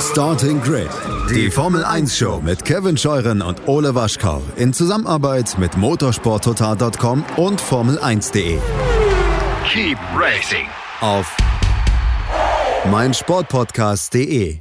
Starting Grid, die Formel 1 Show mit Kevin Scheuren und Ole Waschkau in Zusammenarbeit mit motorsporttotal.com und Formel1.de. Keep Racing auf meinsportpodcast.de.